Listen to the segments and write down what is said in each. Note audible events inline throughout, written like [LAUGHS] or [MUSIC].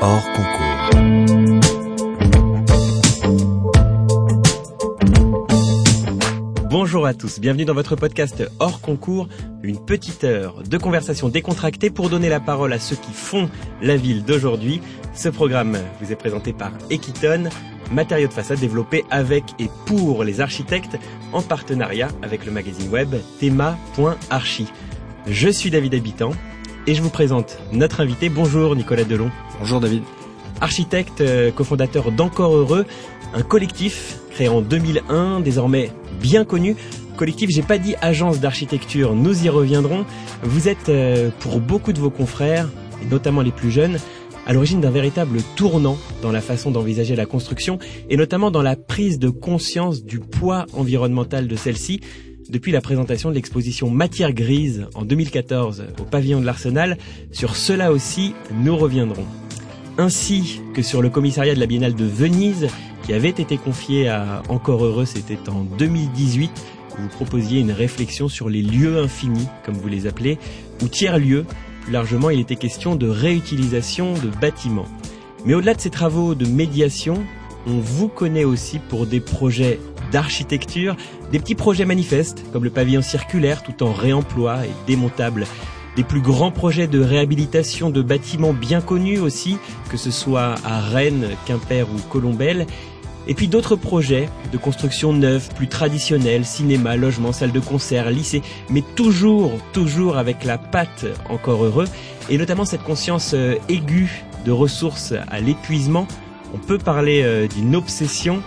hors concours. Bonjour à tous, bienvenue dans votre podcast hors concours, une petite heure de conversation décontractée pour donner la parole à ceux qui font la ville d'aujourd'hui. Ce programme vous est présenté par Equiton, matériaux de façade développés avec et pour les architectes en partenariat avec le magazine web thema.archi. Je suis David Habitant et je vous présente notre invité. Bonjour Nicolas Delon. Bonjour David. Architecte, euh, cofondateur d'Encore Heureux, un collectif créé en 2001, désormais bien connu. Collectif, j'ai pas dit agence d'architecture, nous y reviendrons. Vous êtes, euh, pour beaucoup de vos confrères, et notamment les plus jeunes, à l'origine d'un véritable tournant dans la façon d'envisager la construction et notamment dans la prise de conscience du poids environnemental de celle-ci depuis la présentation de l'exposition Matière grise en 2014 au pavillon de l'Arsenal. Sur cela aussi, nous reviendrons. Ainsi que sur le commissariat de la Biennale de Venise qui avait été confié à Encore Heureux, c'était en 2018, où vous proposiez une réflexion sur les lieux infinis, comme vous les appelez, ou tiers-lieux. Plus largement, il était question de réutilisation de bâtiments. Mais au-delà de ces travaux de médiation, on vous connaît aussi pour des projets d'architecture, des petits projets manifestes, comme le pavillon circulaire tout en réemploi et démontable, des plus grands projets de réhabilitation de bâtiments bien connus aussi, que ce soit à Rennes, Quimper ou Colombelle, et puis d'autres projets de construction neuve, plus traditionnels, cinéma, logement, salle de concert, lycée, mais toujours, toujours avec la patte encore heureux, et notamment cette conscience euh, aiguë de ressources à l'épuisement. On peut parler euh, d'une obsession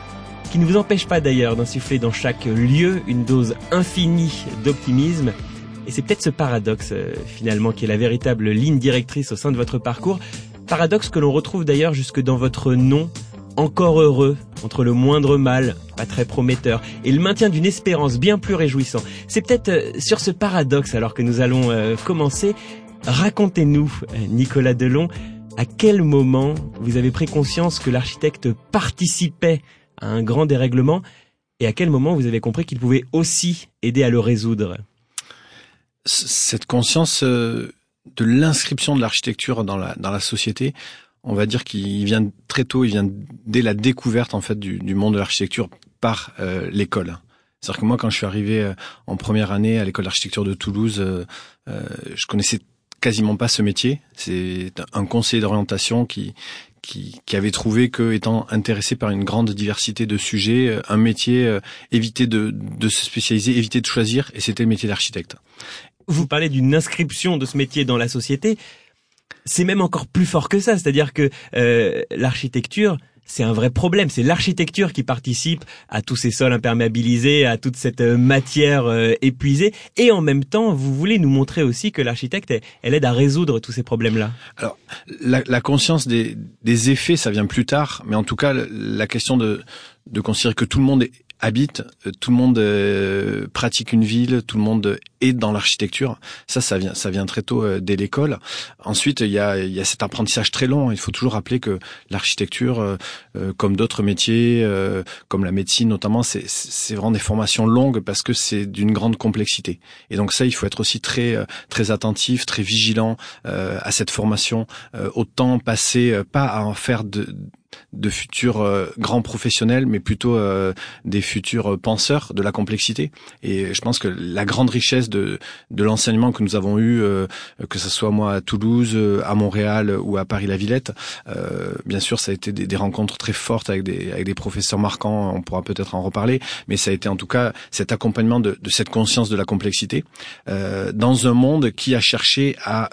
qui ne vous empêche pas d'ailleurs d'insuffler dans chaque lieu une dose infinie d'optimisme. Et c'est peut-être ce paradoxe euh, finalement qui est la véritable ligne directrice au sein de votre parcours. Paradoxe que l'on retrouve d'ailleurs jusque dans votre nom, encore heureux, entre le moindre mal, pas très prometteur, et le maintien d'une espérance bien plus réjouissant. C'est peut-être euh, sur ce paradoxe alors que nous allons commencer. Racontez-nous, Nicolas Delon, à quel moment vous avez pris conscience que l'architecte participait à un grand dérèglement et à quel moment vous avez compris qu'il pouvait aussi aider à le résoudre? Cette conscience euh, de l'inscription de l'architecture dans la, dans la société, on va dire qu'il vient très tôt, il vient dès la découverte en fait du, monde de l'architecture par euh, l'école. C'est-à-dire que moi, quand je suis arrivé euh, en première année à l'école d'architecture de Toulouse, je connaissais quasiment pas ce métier. C'est un conseiller d'orientation qui, qui, qui, avait trouvé que, étant intéressé par une grande diversité de sujets, un métier, éviter de, de se spécialiser, éviter de choisir, et c'était le métier d'architecte. Vous parlez d'une inscription de ce métier dans la société c'est même encore plus fort que ça. C'est-à-dire que euh, l'architecture, c'est un vrai problème. C'est l'architecture qui participe à tous ces sols imperméabilisés, à toute cette euh, matière euh, épuisée. Et en même temps, vous voulez nous montrer aussi que l'architecte, elle aide à résoudre tous ces problèmes-là. Alors, la, la conscience des, des, effets, ça vient plus tard. Mais en tout cas, la question de, de considérer que tout le monde est habite, euh, tout le monde euh, pratique une ville, tout le monde est dans l'architecture. Ça, ça vient, ça vient très tôt euh, dès l'école. Ensuite, il y a, il y a cet apprentissage très long. Il faut toujours rappeler que l'architecture, comme d'autres métiers, comme la médecine notamment, c'est, c'est vraiment des formations longues parce que c'est d'une grande complexité. Et donc ça, il faut être aussi très, très attentif, très vigilant à cette formation. autant passer, pas à en faire de de futurs euh, grands professionnels, mais plutôt euh, des futurs penseurs de la complexité. Et je pense que la grande richesse de, de l'enseignement que nous avons eu, euh, que ce soit moi à Toulouse, à Montréal ou à Paris-la-Villette, bien sûr, ça a été des, des, rencontres très fortes avec des, avec des professeurs marquants. On pourra peut-être en reparler, mais ça a été en tout cas cet accompagnement de, de cette conscience de la complexité dans un monde qui a cherché à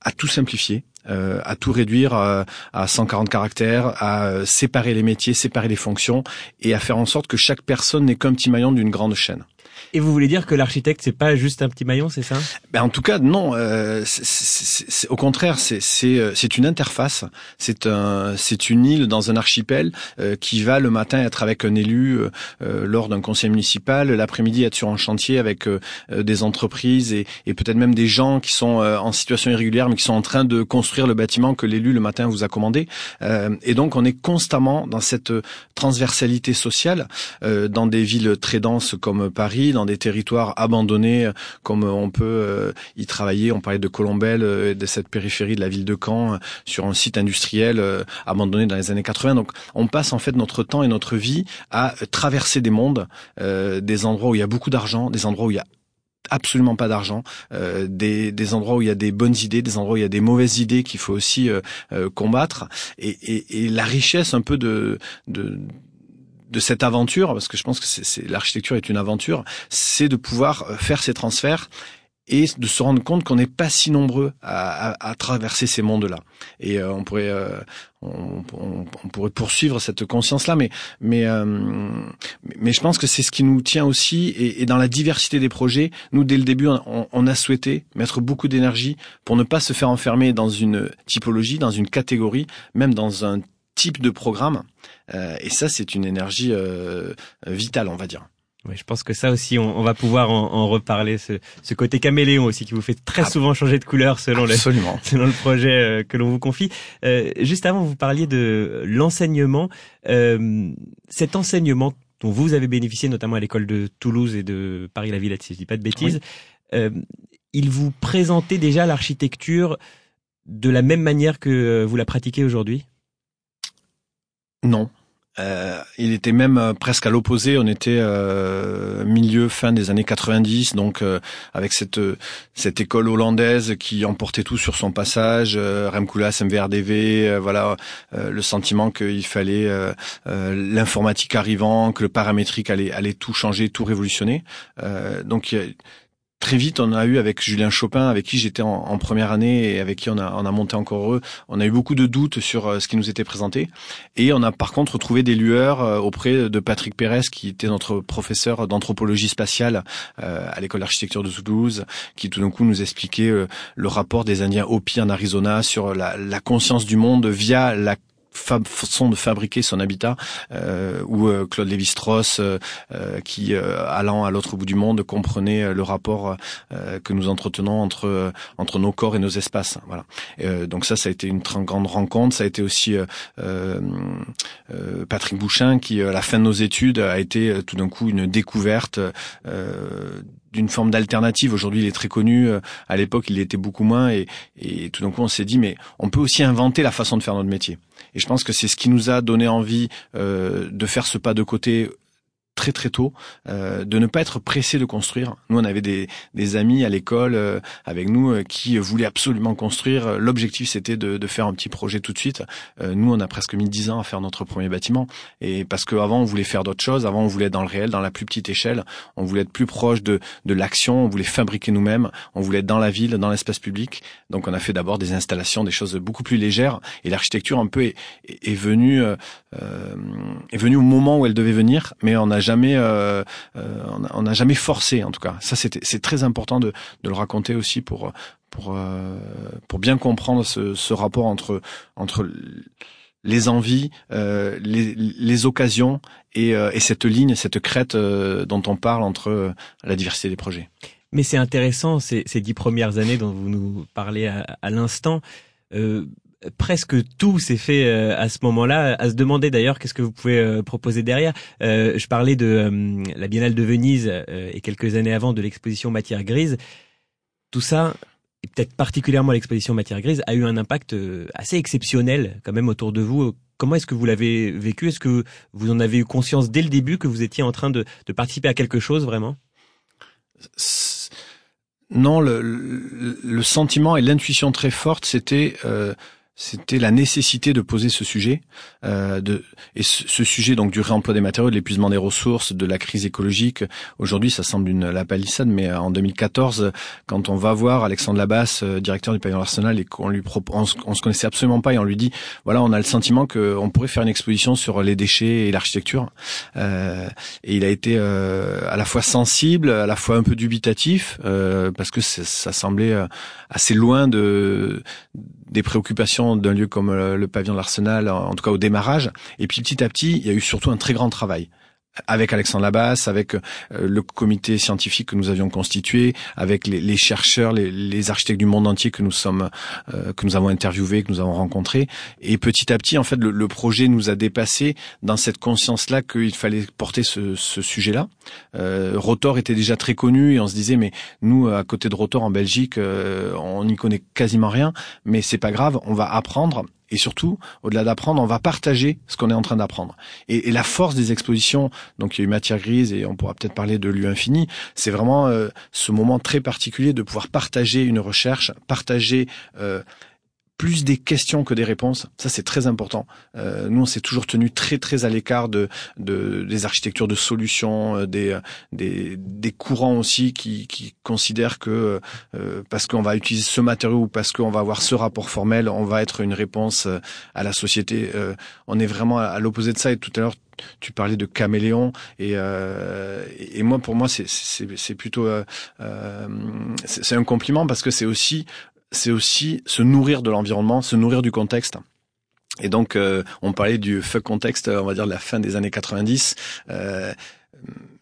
à tout simplifier, euh, à tout réduire à, à 140 caractères, à euh, séparer les métiers, séparer les fonctions et à faire en sorte que chaque personne n'est qu'un petit maillon d'une grande chaîne. Et vous voulez dire que l'architecte c'est pas juste un petit maillon, c'est ça? Ben en tout cas non. Euh, c'est, au contraire, c'est c'est euh, c'est une interface. C'est un c'est une île dans un archipel euh, qui va le matin être avec un élu euh, euh lors d'un conseil municipal, l'après-midi être sur un chantier avec euh, des entreprises et, et peut-être même des gens qui sont en situation irrégulière mais qui sont en train de construire le bâtiment que l'élu le matin vous a commandé. et donc on est constamment dans cette transversalité sociale dans des villes très denses comme Paris dans des territoires abandonnés, comme on peut y travailler. On parlait de Colombelle, de cette périphérie de la ville de Caen, sur un site industriel abandonné dans les années 80. Donc, on passe en fait notre temps et notre vie à traverser des mondes, des endroits où il y a beaucoup d'argent, des endroits où il y a absolument pas d'argent, euh, des, des, endroits où il y a des bonnes idées, des endroits où il y a des mauvaises idées qu'il faut aussi euh, euh, combattre, et, et, et, la richesse un peu de, de de cette aventure, parce que je pense que c'est l'architecture est une aventure, c'est de pouvoir faire ces transferts et de se rendre compte qu'on n'est pas si nombreux à, à, à traverser ces mondes-là. Et euh, on pourrait euh, on, pourrait poursuivre cette conscience-là, mais mais euh, mais je pense que c'est ce qui nous tient aussi. Et, et, dans la diversité des projets, nous dès le début, on, on a souhaité mettre beaucoup d'énergie pour ne pas se faire enfermer dans une typologie, dans une catégorie, même dans un type de programme. Et ça, c'est une énergie vitale, on va dire. Oui, je pense que ça aussi, on, on va pouvoir en, en reparler. Ce, ce, côté caméléon aussi qui vous fait très ah, souvent changer de couleur selon, le, [LAUGHS] selon le projet euh, que l'on vous confie. Euh, juste avant, vous parliez de l'enseignement. Euh, cet enseignement dont vous avez bénéficié, notamment à l'école de Toulouse et de Paris-la-Villette, si je dis pas de bêtises, oui. euh, il vous présentait déjà l'architecture de la même manière que euh, vous la pratiquez aujourd'hui? Non. Euh, il était même euh, presque à l'opposé. On était euh, milieu fin des années 90, donc euh, avec cette cette école hollandaise qui emportait tout sur son passage, euh, Remkoulas, MVRDV, euh, voilà le sentiment qu'il fallait l'informatique arrivant, que le paramétrique allait allait tout changer, tout révolutionner. donc très vite, on a eu avec Julien Chopin, avec qui j'étais en, première année et avec qui on a, on a monté encore heureux, on a eu beaucoup de doutes sur euh, ce qui nous était présenté. Et on a par contre trouvé des lueurs euh, auprès de Patrick Pérez, qui était notre professeur d'anthropologie spatiale euh, à l'école d'architecture de Toulouse, qui tout d'un coup nous expliquait le rapport des Indiens Hopi en Arizona sur la, la conscience du monde via la façon de fabriquer son habitat, euh, où euh, Claude Lévi-Strauss, euh, euh qui allant à l'autre bout du monde, comprenait le rapport que nous entretenons entre entre nos corps et nos espaces. Voilà. donc ça, ça a été une très grande rencontre. Ça a été aussi Patrick Bouchin qui, à la fin de nos études, a été tout d'un coup une découverte d'une forme d'alternative. Aujourd'hui, il est très connu. À l'époque, il était beaucoup moins. Et, et tout d'un coup, on s'est dit, mais on peut aussi inventer la façon de faire notre métier. Et je pense que c'est ce qui nous a donné envie euh, de faire ce pas de côté très très tôt, euh, de ne pas être pressé de construire. Nous, on avait des, des amis à l'école euh, avec nous euh, qui voulaient absolument construire. L'objectif, c'était de, de, faire un petit projet tout de suite. Euh, nous, on a presque mis dix ans à faire notre premier bâtiment. Et parce qu'avant, on voulait faire d'autres choses. Avant, on voulait être dans le réel, dans la plus petite échelle. On voulait être plus proche de, de l'action. On voulait fabriquer nous-mêmes. On voulait être dans la ville, dans l'espace public. Donc, on a fait d'abord des installations, des choses beaucoup plus légères. Et l'architecture, un peu, est, est, est venue euh, est venue au moment où elle devait venir, mais on n'a jamais, euh, euh, on n'a jamais forcé en tout cas. Ça, c'est très important de, le raconter aussi pour pour euh, pour bien comprendre ce, rapport entre entre les envies, les, occasions et, et, cette ligne, cette crête dont on parle entre la diversité des projets. Mais c'est intéressant ces, dix premières années dont vous nous parlez à l'instant. Presque tout s'est fait euh, à ce moment-là. À se demander d'ailleurs qu'est-ce que vous pouvez euh, proposer derrière. Euh, je parlais de la Biennale de Venise et quelques années avant de l'exposition Matière grise. Tout ça, et peut-être particulièrement l'exposition Matière grise, a eu un impact assez exceptionnel quand même autour de vous. Comment est-ce que vous l'avez vécu? Est-ce que vous en avez eu conscience dès le début que vous étiez en train de, de participer à quelque chose vraiment? Non, le, le, le, sentiment et l'intuition très forte, c'était euh, c'était la nécessité de poser ce sujet, euh, de, et ce, ce, sujet donc du réemploi des matériaux, de l'épuisement des ressources, de la crise écologique. Aujourd'hui, ça semble une la palissade, mais en 2014, quand on va voir Alexandre Labasse, euh, directeur du pavillon Arsenal, et qu'on lui on, on, se connaissait absolument pas, et on lui dit, voilà, on a le sentiment qu'on pourrait faire une exposition sur les déchets et l'architecture. Euh, et il a été euh, à la fois sensible, à la fois un peu dubitatif, euh, parce que ça semblait euh, assez loin de des préoccupations d'un lieu comme le, pavillon de l'Arsenal, en tout cas au démarrage. Et puis petit à petit, il y a eu surtout un très grand travail avec Alexandre Labasse, avec euh, le comité scientifique que nous avions constitué, avec les, chercheurs, les, architectes du monde entier que nous sommes, euh, que nous avons interviewés, que nous avons rencontrés. Et petit à petit, en fait, le, projet nous a dépassé dans cette conscience-là qu'il fallait porter ce, sujet-là. Euh, Rotor était déjà très connu et on se disait, mais nous, à côté de Rotor en Belgique, on n'y connaît quasiment rien, mais c'est pas grave, on va apprendre et surtout, au-delà d'apprendre, on va partager ce qu'on est en train d'apprendre. Et, la force des expositions, donc il y a eu matière grise et on pourra peut-être parler de lieu infini, c'est vraiment euh, ce moment très particulier de pouvoir partager une recherche, partager euh, plus des questions que des réponses. Ça, c'est très important. Euh, nous, on s'est toujours tenu très très à l'écart de, de, des architectures de solutions, euh, des, des, des courants aussi qui, qui considèrent que euh, parce qu'on va utiliser ce matériau ou parce qu'on va avoir ce rapport formel, on va être une réponse euh, à la société. Euh, on est vraiment à, l'opposé de ça. Et tout à l'heure, tu parlais de caméléon et, euh, et moi pour moi c'est c'est plutôt euh, c'est un compliment parce que c'est aussi c'est aussi se nourrir de l'environnement, se nourrir du contexte. Et donc, euh, on parlait du fuck contexte, on va dire de la fin des années 90. Euh,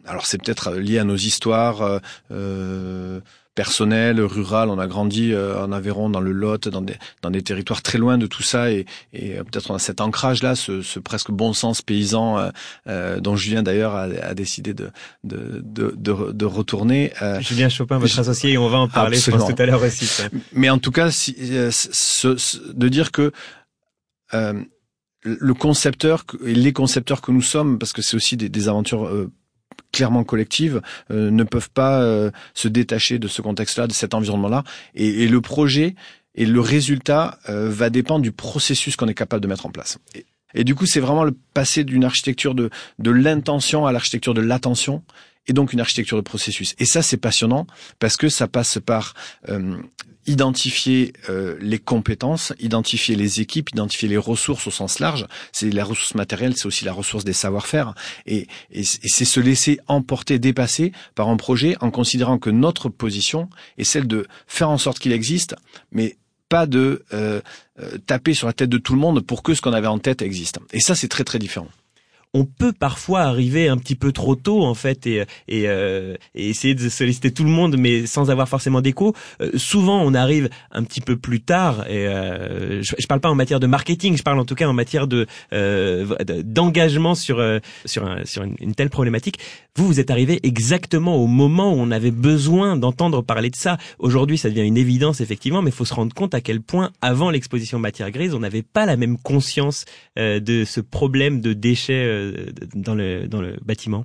alors, c'est peut-être lié à nos histoires. Euh, personnel, rural. On a grandi euh, en Aveyron, dans le Lot, dans des, dans des territoires très loin de tout ça, et, et euh, peut-être on a cet ancrage-là, ce, ce, presque bon sens paysan euh, euh dont Julien d'ailleurs a, a, décidé de, de, de, de, de retourner. Julien Chopin, votre associé, et on va en parler je pense, tout à l'heure aussi. Mais en tout cas, si, ce, de dire que le concepteur et les concepteurs que nous sommes, parce que c'est aussi des, des aventures clairement collectives euh, ne peuvent pas euh, se détacher de ce contexte-là, de cet environnement-là. Et, et, le projet et le résultat euh, va dépendre du processus qu'on est capable de mettre en place. Et, du coup, c'est vraiment le passer d'une architecture de, de l'intention à l'architecture de l'attention et donc une architecture de processus. Et ça, c'est passionnant parce que ça passe par euh, identifier euh, les compétences, identifier les équipes, identifier les ressources au sens large. C'est la ressource matérielle, c'est aussi la ressource des savoir-faire. Et, et, c'est se laisser emporter, dépasser par un projet en considérant que notre position est celle de faire en sorte qu'il existe, mais pas de euh, euh, taper sur la tête de tout le monde pour que ce qu'on avait en tête existe. Et ça, c'est très très différent on peut parfois arriver un petit peu trop tôt en fait et, et, euh, essayer de solliciter tout le monde mais sans avoir forcément d'écho. Euh, souvent on arrive un petit peu plus tard et euh, je, je parle pas en matière de marketing, je parle en tout cas en matière de d'engagement sur sur, sur une, une, telle problématique. Vous vous êtes arrivé exactement au moment où on avait besoin d'entendre parler de ça. Aujourd'hui ça devient une évidence effectivement, mais faut se rendre compte à quel point avant l'exposition matière grise on n'avait pas la même conscience de ce problème de déchets dans le dans le bâtiment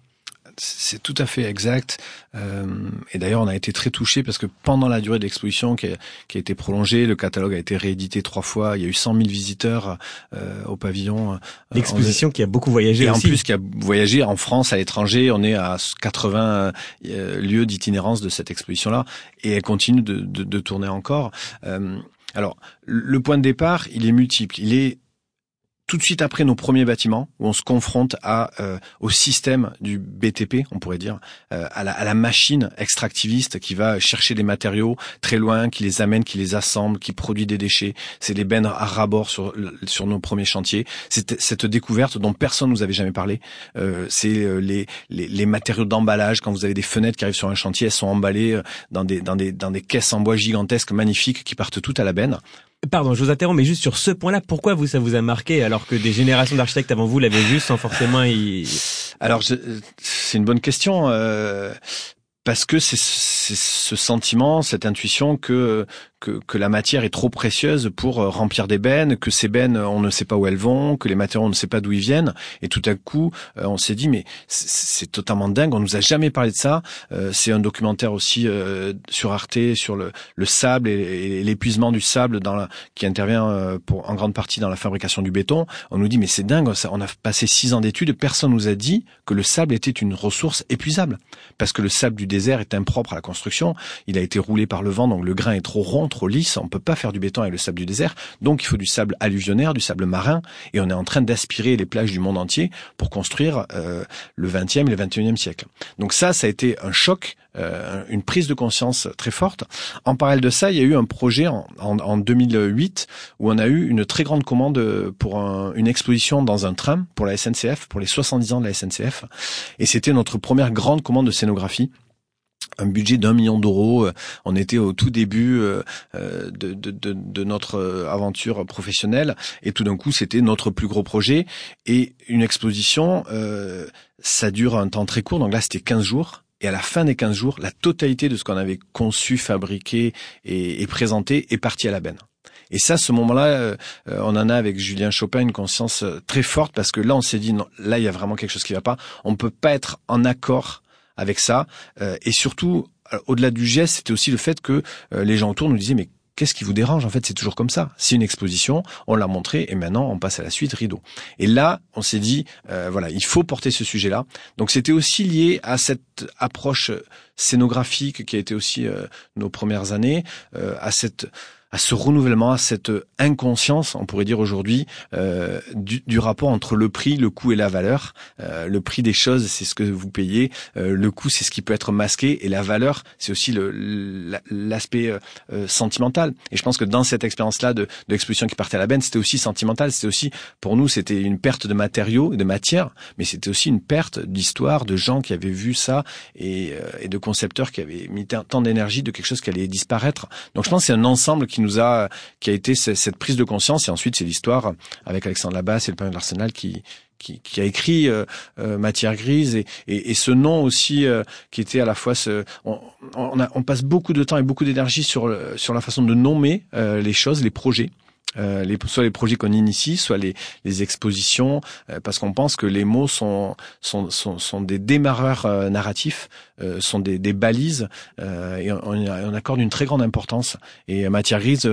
c'est tout à fait exact. Euh, et d'ailleurs, on a été très touché parce que pendant la durée de l'exposition qui a, qui a, été prolongée, le catalogue a été réédité trois fois. Il y a eu 100 000 visiteurs euh, au pavillon. Euh, L'exposition qui a beaucoup voyagé et aussi. en plus qui a voyagé en France, à l'étranger. On est à 80 lieux d'itinérance de cette exposition-là et elle continue de, de, de tourner encore. alors, le point de départ, il est multiple. Il est tout de suite après nos premiers bâtiments, où on se confronte à euh, au système du BTP, on pourrait dire, euh, à, la, à, la, machine extractiviste qui va chercher des matériaux très loin, qui les amène, qui les assemble, qui produit des déchets. C'est les bennes à rabord sur, sur nos premiers chantiers. C'est cette découverte dont personne nous avait jamais parlé. Euh, c'est euh, les, les, les, matériaux d'emballage. Quand vous avez des fenêtres qui arrivent sur un chantier, elles sont emballées dans des, dans des, dans des caisses en bois gigantesques, magnifiques, qui partent toutes à la benne. Pardon, je vous interromps, mais juste sur ce point-là, pourquoi vous ça vous a marqué alors que des générations d'architectes avant vous l'avaient vu sans forcément y... Alors c'est une bonne question. Euh, parce que c'est ce sentiment, cette intuition que que, que, la matière est trop précieuse pour euh, remplir des bennes, que ces bennes, on ne sait pas où elles vont, que les matériaux, on ne sait pas d'où ils viennent. Et tout à coup, euh, on s'est dit, mais c'est totalement dingue, on nous a jamais parlé de ça. Euh, c'est un documentaire aussi sur Arte, sur le, le sable et, l'épuisement du sable dans la, qui intervient pour, en grande partie dans la fabrication du béton. On nous dit, mais c'est dingue, on a passé six ans d'études, personne nous a dit que le sable était une ressource épuisable. Parce que le sable du désert est impropre à la construction, il a été roulé par le vent, donc le grain est trop rond trop lisse. On peut pas faire du béton avec le sable du désert. Donc il faut du sable alluvionnaire, du sable marin. Et on est en train d'aspirer les plages du monde entier pour construire euh, le 20e et le 21e siècle. Donc ça, ça a été un choc, euh, une prise de conscience très forte. En parallèle de ça, il y a eu un projet en, en, 2008 où on a eu une très grande commande pour une exposition dans un tram pour la SNCF, pour les 70 ans de la SNCF. Et c'était notre première grande commande de scénographie un budget d'un million d'euros. On était au tout début euh, euh, de, de, de, de, notre aventure professionnelle et tout d'un coup c'était notre plus gros projet et une exposition, euh, ça dure un temps très court. Donc là c'était 15 jours. Et à la fin des 15 jours, la totalité de ce qu'on avait conçu, fabriqué et, et présenté est parti à la benne. Et ça, ce moment-là, on en a avec Julien Chopin une conscience très forte parce que là, on s'est dit, non, là, il y a vraiment quelque chose qui va pas. On peut pas être en accord avec ça. Euh, et surtout, euh, au-delà du geste, c'était aussi le fait que euh, les gens autour nous disaient mais qu'est-ce qui vous dérange? En fait, c'est toujours comme ça. C'est une exposition, on l'a montré, et maintenant on passe à la suite, rideau. Et là, on s'est dit, voilà, il faut porter ce sujet-là. Donc c'était aussi lié à cette approche scénographique qui a été aussi nos premières années, à cette à ce renouvellement, à cette inconscience, on pourrait dire aujourd'hui, euh, du, du, rapport entre le prix, le coût et la valeur. Euh, le prix des choses, c'est ce que vous payez. Euh, le coût, c'est ce qui peut être masqué. Et la valeur, c'est aussi l'aspect euh, sentimental. Et je pense que dans cette expérience-là de, de l'exposition qui partait à la benne, c'était aussi sentimental. C'était aussi, pour nous, c'était une perte de matériaux de matière, mais c'était aussi une perte d'histoire, de gens qui avaient vu ça et, euh, et de concepteurs qui avaient mis tant d'énergie de quelque chose qui allait disparaître. Donc je pense que c'est un ensemble qui nous a, qui a été cette prise de conscience. Et ensuite, c'est l'histoire avec Alexandre Labasse et le père de l'Arsenal qui, qui, qui, a écrit euh, euh, Matière grise et, et, et, ce nom aussi euh, qui était à la fois ce, on, on, a, on, passe beaucoup de temps et beaucoup d'énergie sur sur la façon de nommer les choses, les projets. Euh, les, soit les projets qu'on initie, soit les, les expositions, euh, parce qu'on pense que les mots sont, sont, sont, sont des démarreurs euh, narratifs, sont des, des balises, et on, on, accorde une très grande importance. Et Matière Grise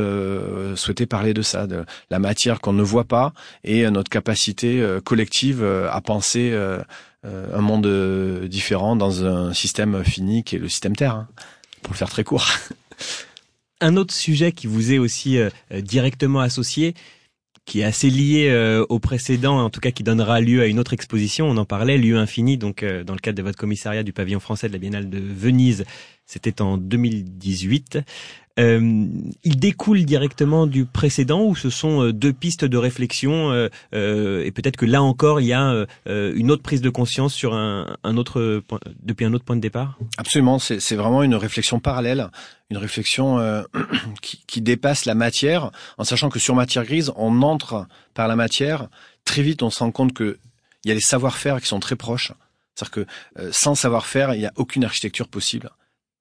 souhaitait parler de ça, de la matière qu'on ne voit pas, et notre capacité collective à penser un monde différent dans un système fini qui est le système Terre, hein, pour le faire très court. [LAUGHS] Un autre sujet qui vous est aussi euh, euh, directement associé, qui est assez lié euh, au précédent, en tout cas qui donnera lieu à une autre exposition, on en parlait, Lieu infini, donc dans le cadre de votre commissariat du pavillon français de la Biennale de Venise, c'était en 2018. Euh, il découle directement du précédent ou ce sont euh, deux pistes de réflexion euh, euh, et peut-être que là encore il y a euh, une autre prise de conscience sur un, un autre depuis un autre point de départ? Absolument, c'est vraiment une réflexion parallèle, une réflexion [CLEARS THROAT] qui, qui dépasse la matière, en sachant que sur matière grise, on entre par la matière. Très vite, on se rend compte que il y a les savoir-faire qui sont très proches. C'est-à-dire que sans savoir-faire, il n'y a aucune architecture possible.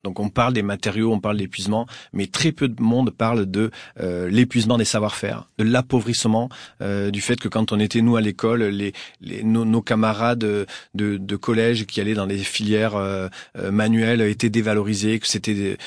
Donc on parle des matériaux, on parle d'épuisement, mais très peu de monde parle de euh, l'épuisement des savoir-faire, de l'appauvrissement, euh, du fait que quand on était nous à l'école, les, les nos, camarades de, de, collège qui allaient dans des filières euh, manuelles étaient dévalorisés, que c'était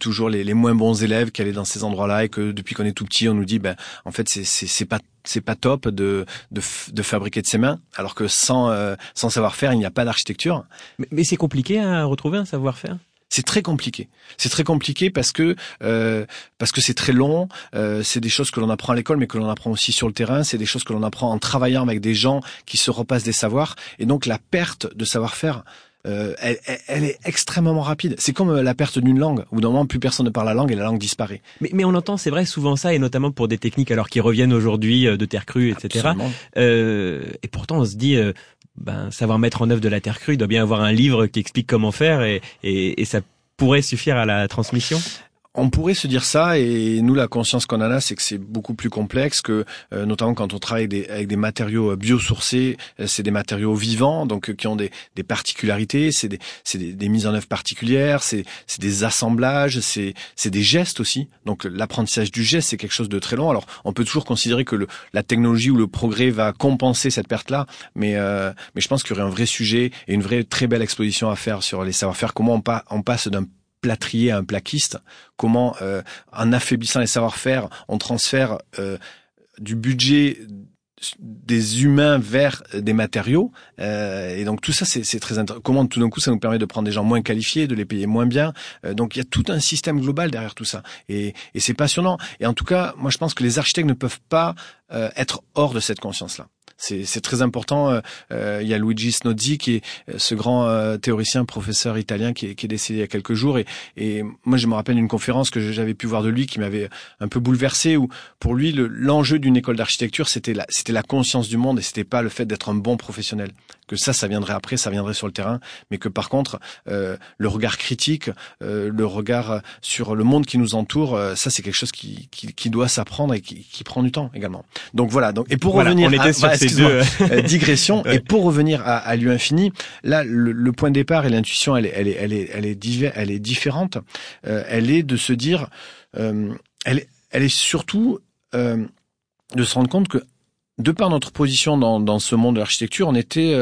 toujours les, les, moins bons élèves qui allaient dans ces endroits-là, et que depuis qu'on est tout petit, on nous dit ben en fait c'est c'est pas c'est pas top de, de, de, fabriquer de ses mains, alors que sans, sans savoir-faire, il n'y a pas d'architecture. Mais, mais c'est compliqué à retrouver un savoir-faire? C'est très compliqué. C'est très compliqué parce que euh, parce que c'est très long. Euh, c'est des choses que l'on apprend à l'école, mais que l'on apprend aussi sur le terrain. C'est des choses que l'on apprend en travaillant avec des gens qui se repassent des savoirs. Et donc la perte de savoir-faire, euh, elle, elle, est extrêmement rapide. C'est comme euh, la perte d'une langue. Au bout d'un moment, plus personne ne parle la langue et la langue disparaît. Mais, mais on entend, c'est vrai, souvent ça, et notamment pour des techniques alors qui reviennent aujourd'hui euh, de terre crue, etc. Euh, et pourtant, on se dit, ben, savoir mettre en œuvre de la terre crue, il doit bien avoir un livre qui explique comment faire et, et, et ça pourrait suffire à la transmission? On pourrait se dire ça, et nous, la conscience qu'on en a, c'est que c'est beaucoup plus complexe, que euh, notamment quand on travaille avec des, avec des matériaux euh, biosourcés, euh, c'est des matériaux vivants, donc qui ont des, des particularités, c'est des, des, des, mises en œuvre particulières, c'est des assemblages, c'est des gestes aussi. Donc l'apprentissage du geste, c'est quelque chose de très long. Alors on peut toujours considérer que le, la technologie ou le progrès va compenser cette perte-là, mais, mais je pense qu'il y aurait un vrai sujet et une vraie très belle exposition à faire sur les savoir-faire, comment on, on passe d'un plâtrier à un plaquiste, comment euh, en affaiblissant les savoir-faire, on transfère euh, du budget des humains vers des matériaux euh, et donc tout ça c'est très intéressant comment tout d'un coup ça nous permet de prendre des gens moins qualifiés de les payer moins bien euh, donc il y a tout un système global derrière tout ça et, et c'est passionnant et en tout cas moi je pense que les architectes ne peuvent pas euh, être hors de cette conscience là c'est très important. Euh, euh, il y a Luigi Snodzi qui est euh, ce grand théoricien, professeur italien qui est, qui est, décédé il y a quelques jours. Et, et moi, je me rappelle d'une conférence que j'avais pu voir de lui qui m'avait un peu bouleversé. Où pour lui, l'enjeu d'une école d'architecture, c'était la, c'était la conscience du monde et c'était pas le fait d'être un bon professionnel. Que ça, ça viendrait après, ça viendrait sur le terrain, mais que par contre, euh, le regard critique, euh, le regard sur le monde qui nous entoure, ça, c'est quelque chose qui, qui, qui doit s'apprendre et qui, qui, prend du temps également. Donc voilà. Donc et pour revenir, on sur euh, digression. [LAUGHS] Et pour revenir à, à infini, là, le, point de départ et l'intuition, elle est, elle est, elle est, elle est, elle est différente. Euh, elle est de se dire, euh, elle, elle est surtout de se rendre compte que de par notre position dans, ce monde de l'architecture, on était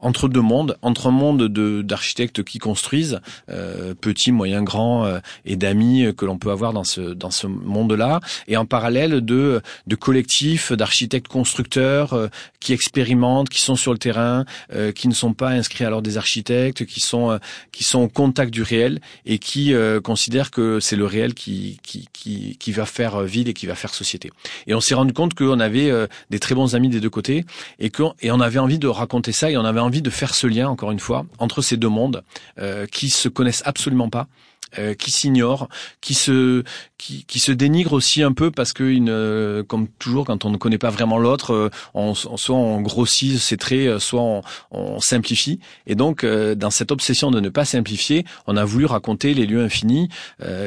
entre deux mondes, entre un monde de d'architectes qui construisent, euh, petits, moyens, grands, euh, et d'amis que l'on peut avoir dans ce dans ce monde-là, et en parallèle de de collectifs d'architectes constructeurs euh, qui expérimentent, qui sont sur le terrain, euh, qui ne sont pas inscrits l'ordre des architectes, qui sont qui sont au contact du réel et qui considèrent que c'est le réel qui, qui qui qui va faire ville et qui va faire société. Et on s'est rendu compte qu'on avait des très bons amis des deux côtés et que et on avait envie de raconter ça et on avait envie de faire ce lien, encore une fois, entre ces deux mondes euh, qui se connaissent absolument pas euh, qui s'ignorent, qui se qui, qui, se dénigrent aussi un peu parce que une, comme toujours quand on ne connaît pas vraiment l'autre, euh, on, soit on grossit ses traits, euh, soit on, on simplifie. Et donc dans cette obsession de ne pas simplifier, on a voulu raconter les lieux infinis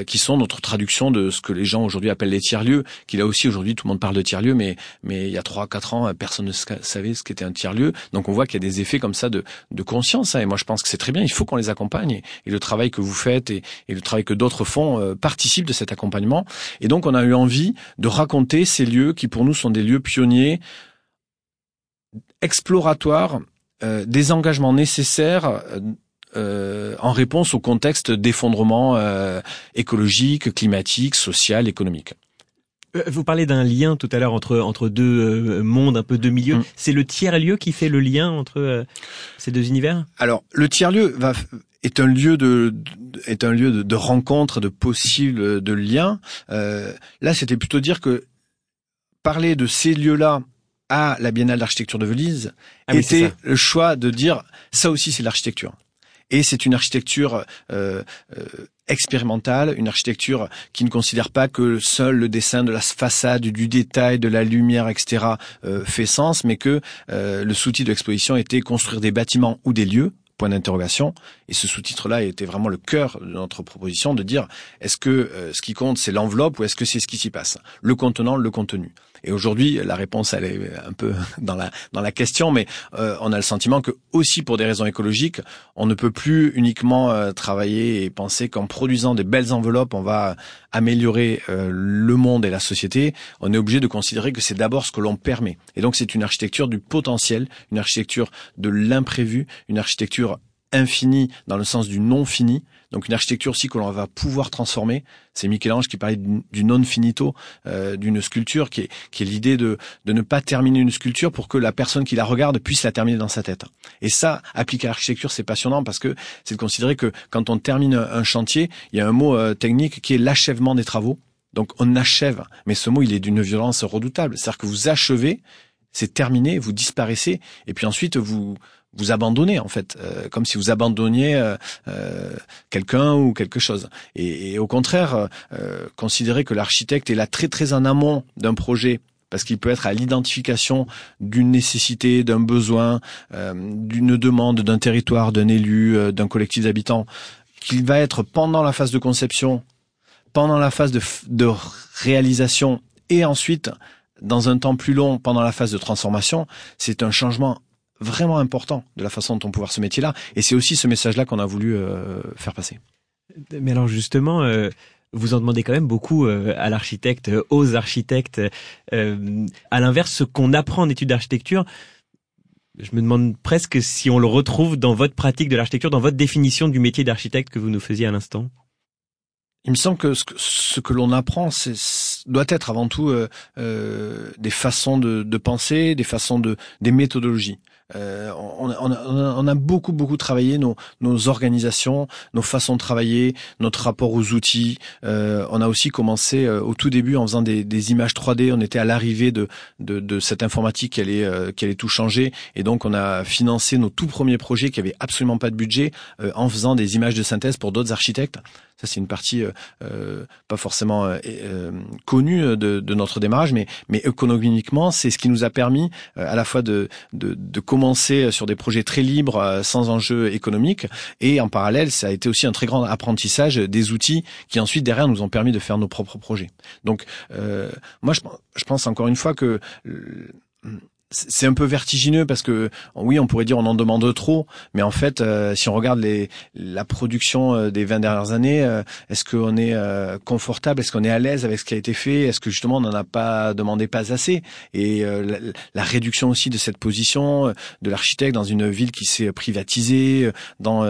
qui sont notre traduction de ce que les gens aujourd'hui appellent les tiers lieux. Qui là aussi aujourd'hui tout le monde parle de tiers lieux, mais mais il y a trois quatre ans personne ne savait ce qu'était un tiers lieu. Donc on voit qu'il y a des effets comme ça de de conscience. Hein. et moi je pense que c'est très bien. Il faut qu'on les accompagne et, le travail que vous faites et, et le travail que d'autres font euh, participe de cet accompagnement. Et donc, on a eu envie de raconter ces lieux qui, pour nous, sont des lieux pionniers, exploratoires, euh, des engagements nécessaires. Euh, en réponse au contexte d'effondrement écologique, climatique, social, économique. Vous parlez d'un lien tout à l'heure entre entre deux mondes, un peu deux milieux. Mm. C'est le tiers lieu qui fait le lien entre ces deux univers? Alors le tiers lieu va est un lieu de, est un lieu de, rencontre, de possibles de liens. Euh, là, c'était plutôt dire que parler de ces lieux-là à la Biennale d'architecture de Venise ah était le choix de dire ça aussi c'est l'architecture. Et c'est une architecture euh, euh, expérimentale, une architecture qui ne considère pas que seul le dessin de la façade, du détail, de la lumière, etc. Euh, fait sens, mais que euh, le sous-titre de l'exposition était construire des bâtiments ou des lieux point d'interrogation. Et ce sous-titre-là était vraiment le cœur de notre proposition de dire est-ce que euh, ce qui compte c'est l'enveloppe ou est-ce que c'est ce qui s'y passe? Le contenant, le contenu. Et aujourd'hui, la réponse, elle est un peu [LAUGHS] dans la dans la question, mais euh, on a le sentiment que aussi pour des raisons écologiques, on ne peut plus uniquement euh, travailler et penser qu'en produisant des belles enveloppes, on va améliorer euh, le monde et la société. On est obligé de considérer que c'est d'abord ce que l'on permet. Et donc, c'est une architecture du potentiel, une architecture de l'imprévu, une architecture infinie dans le sens du non fini, donc une architecture aussi que l'on va pouvoir transformer. C'est Michel-Ange qui parlait du non finito, euh, d'une sculpture qui est, qui est l'idée de, de ne pas terminer une sculpture pour que la personne qui la regarde puisse la terminer dans sa tête. Et ça, appliquer à l'architecture, c'est passionnant parce que c'est de considérer que quand on termine un chantier, il y a un mot euh, technique qui est l'achèvement des travaux. Donc on achève, mais ce mot il est d'une violence redoutable. C'est-à-dire que vous achevez, c'est terminé, vous disparaissez, et puis ensuite vous vous abandonnez en fait, euh, comme si vous abandonniez euh, euh, quelqu'un ou quelque chose. Et, au contraire, considérer que l'architecte est là très très en amont d'un projet parce qu'il peut être à l'identification d'une nécessité, d'un besoin, d'une demande d'un territoire, d'un élu, d'un collectif d'habitants, qu'il va être pendant la phase de conception, pendant la phase de, de réalisation et ensuite dans un temps plus long pendant la phase de transformation, c'est un changement vraiment important de la façon dont on peut voir ce métier-là. Et c'est aussi ce message-là qu'on a voulu euh, faire passer. Mais alors justement, euh, vous en demandez quand même beaucoup euh, à l'architecte, aux architectes. à l'inverse, ce qu'on apprend en études d'architecture, je me demande presque si on le retrouve dans votre pratique de l'architecture, dans votre définition du métier d'architecte que vous nous faisiez à l'instant. Il me semble que ce que, ce que l'on apprend, c'est doit être avant tout des façons de, de penser, des façons de, des méthodologies. Euh, on, on, on, a beaucoup beaucoup travaillé nos, nos, organisations, nos façons de travailler, notre rapport aux outils. Euh, on a aussi commencé euh, au tout début en faisant des, des images 3D. On était à l'arrivée de, de, de, cette informatique qui allait euh, qui allait tout changer, et donc on a financé nos tout premiers projets qui avaient absolument pas de budget euh, en faisant des images de synthèse pour d'autres architectes. Ça, c'est une partie euh, euh pas forcément euh, connue de, notre démarrage, mais, économiquement, c'est ce qui nous a permis à la fois de, commencer sur des projets très libres, sans enjeu économique, et en parallèle, ça a été aussi un très grand apprentissage des outils qui ensuite derrière nous ont permis de faire nos propres projets. Donc, moi, je pense encore une fois que c'est un peu vertigineux parce que oui, on pourrait dire on en demande trop, mais en fait, euh, si on regarde les, la production euh, des 20 dernières années, euh, est-ce qu'on est, confortable, est-ce qu'on est à l'aise avec ce qui a été fait, est-ce que justement on n'en a pas demandé pas assez? Et la, la, réduction aussi de cette position de l'architecte dans une ville qui s'est privatisée, dans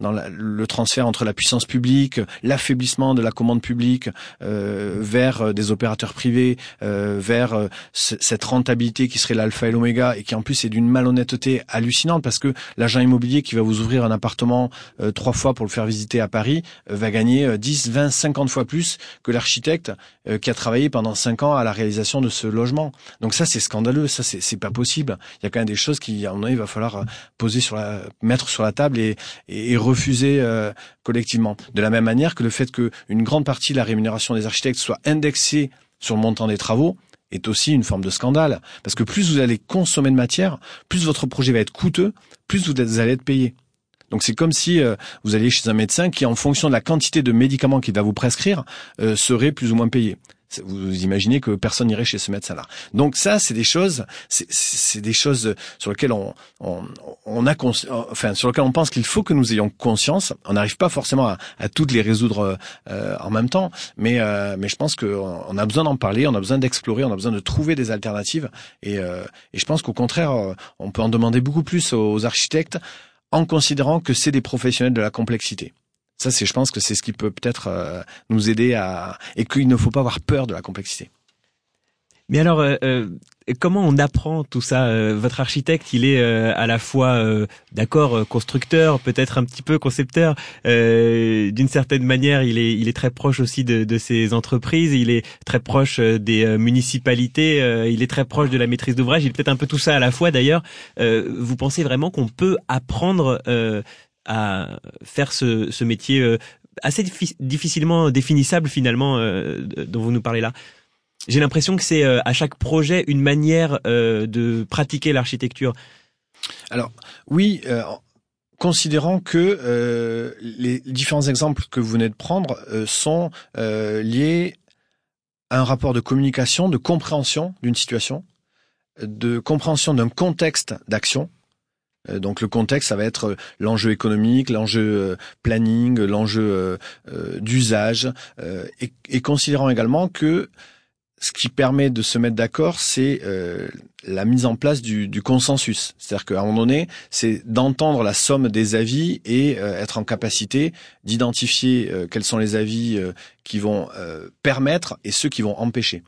dans le transfert entre la puissance publique, l'affaiblissement de la commande publique vers des opérateurs privés, vers cette rentabilité qui serait la alpha et l'oméga et qui en plus est d'une malhonnêteté hallucinante parce que l'agent immobilier qui va vous ouvrir un appartement euh, trois fois pour le faire visiter à Paris euh, va gagner 10, 20, 50 fois plus que l'architecte euh, qui a travaillé pendant cinq ans à la réalisation de ce logement. Donc ça c'est scandaleux, ça c'est pas possible. Il y a quand même des choses qui va falloir poser sur la mettre sur la table et, et, refuser collectivement. De la même manière que le fait qu'une grande partie de la rémunération des architectes soit indexée sur le montant des travaux, est aussi une forme de scandale. Parce que plus vous allez consommer de matière, plus votre projet va être coûteux, plus vous allez être payé. Donc c'est comme si euh, vous alliez chez un médecin qui, en fonction de la quantité de médicaments qu'il va vous prescrire, euh, serait plus ou moins payé. Vous imaginez que personne n'irait chez ce médecin-là. Donc ça, c'est des choses, c'est des choses sur lesquelles on, on, on a, enfin sur lesquelles on pense qu'il faut que nous ayons conscience. On n'arrive pas forcément à, à, toutes les résoudre euh, en même temps, mais euh, mais je pense qu'on a besoin d'en parler, on a besoin d'explorer, on a besoin de trouver des alternatives. Et, euh, et je pense qu'au contraire, on peut en demander beaucoup plus aux architectes en considérant que c'est des professionnels de la complexité. Ça, c'est, je pense que c'est ce qui peut peut-être euh, nous aider à et qu'il ne faut pas avoir peur de la complexité. Mais alors, euh, euh comment on apprend tout ça Votre architecte, il est à la fois, d'accord, constructeur, peut-être un petit peu concepteur. D'une certaine manière, il est, il est très proche aussi de, de ces entreprises. Il est très proche des municipalités. il est très proche de la maîtrise d'ouvrage. Il est peut-être un peu tout ça à la fois. D'ailleurs, vous pensez vraiment qu'on peut apprendre à faire ce, métier euh, assez difficilement définissable finalement euh, dont vous nous parlez là J'ai l'impression que c'est euh, à chaque projet une manière de pratiquer l'architecture. Alors oui, considérant que les différents exemples que vous venez de prendre sont liés à un rapport de communication, de compréhension d'une situation, de compréhension d'un contexte d'action euh, donc le contexte, ça va être euh, l'enjeu économique, l'enjeu euh, planning, l'enjeu d'usage, et, considérant également que ce qui permet de se mettre d'accord, c'est la mise en place du, consensus. C'est-à-dire qu'à un moment donné, c'est d'entendre la somme des avis et être en capacité d'identifier quels sont les avis qui vont permettre et ceux qui vont empêcher.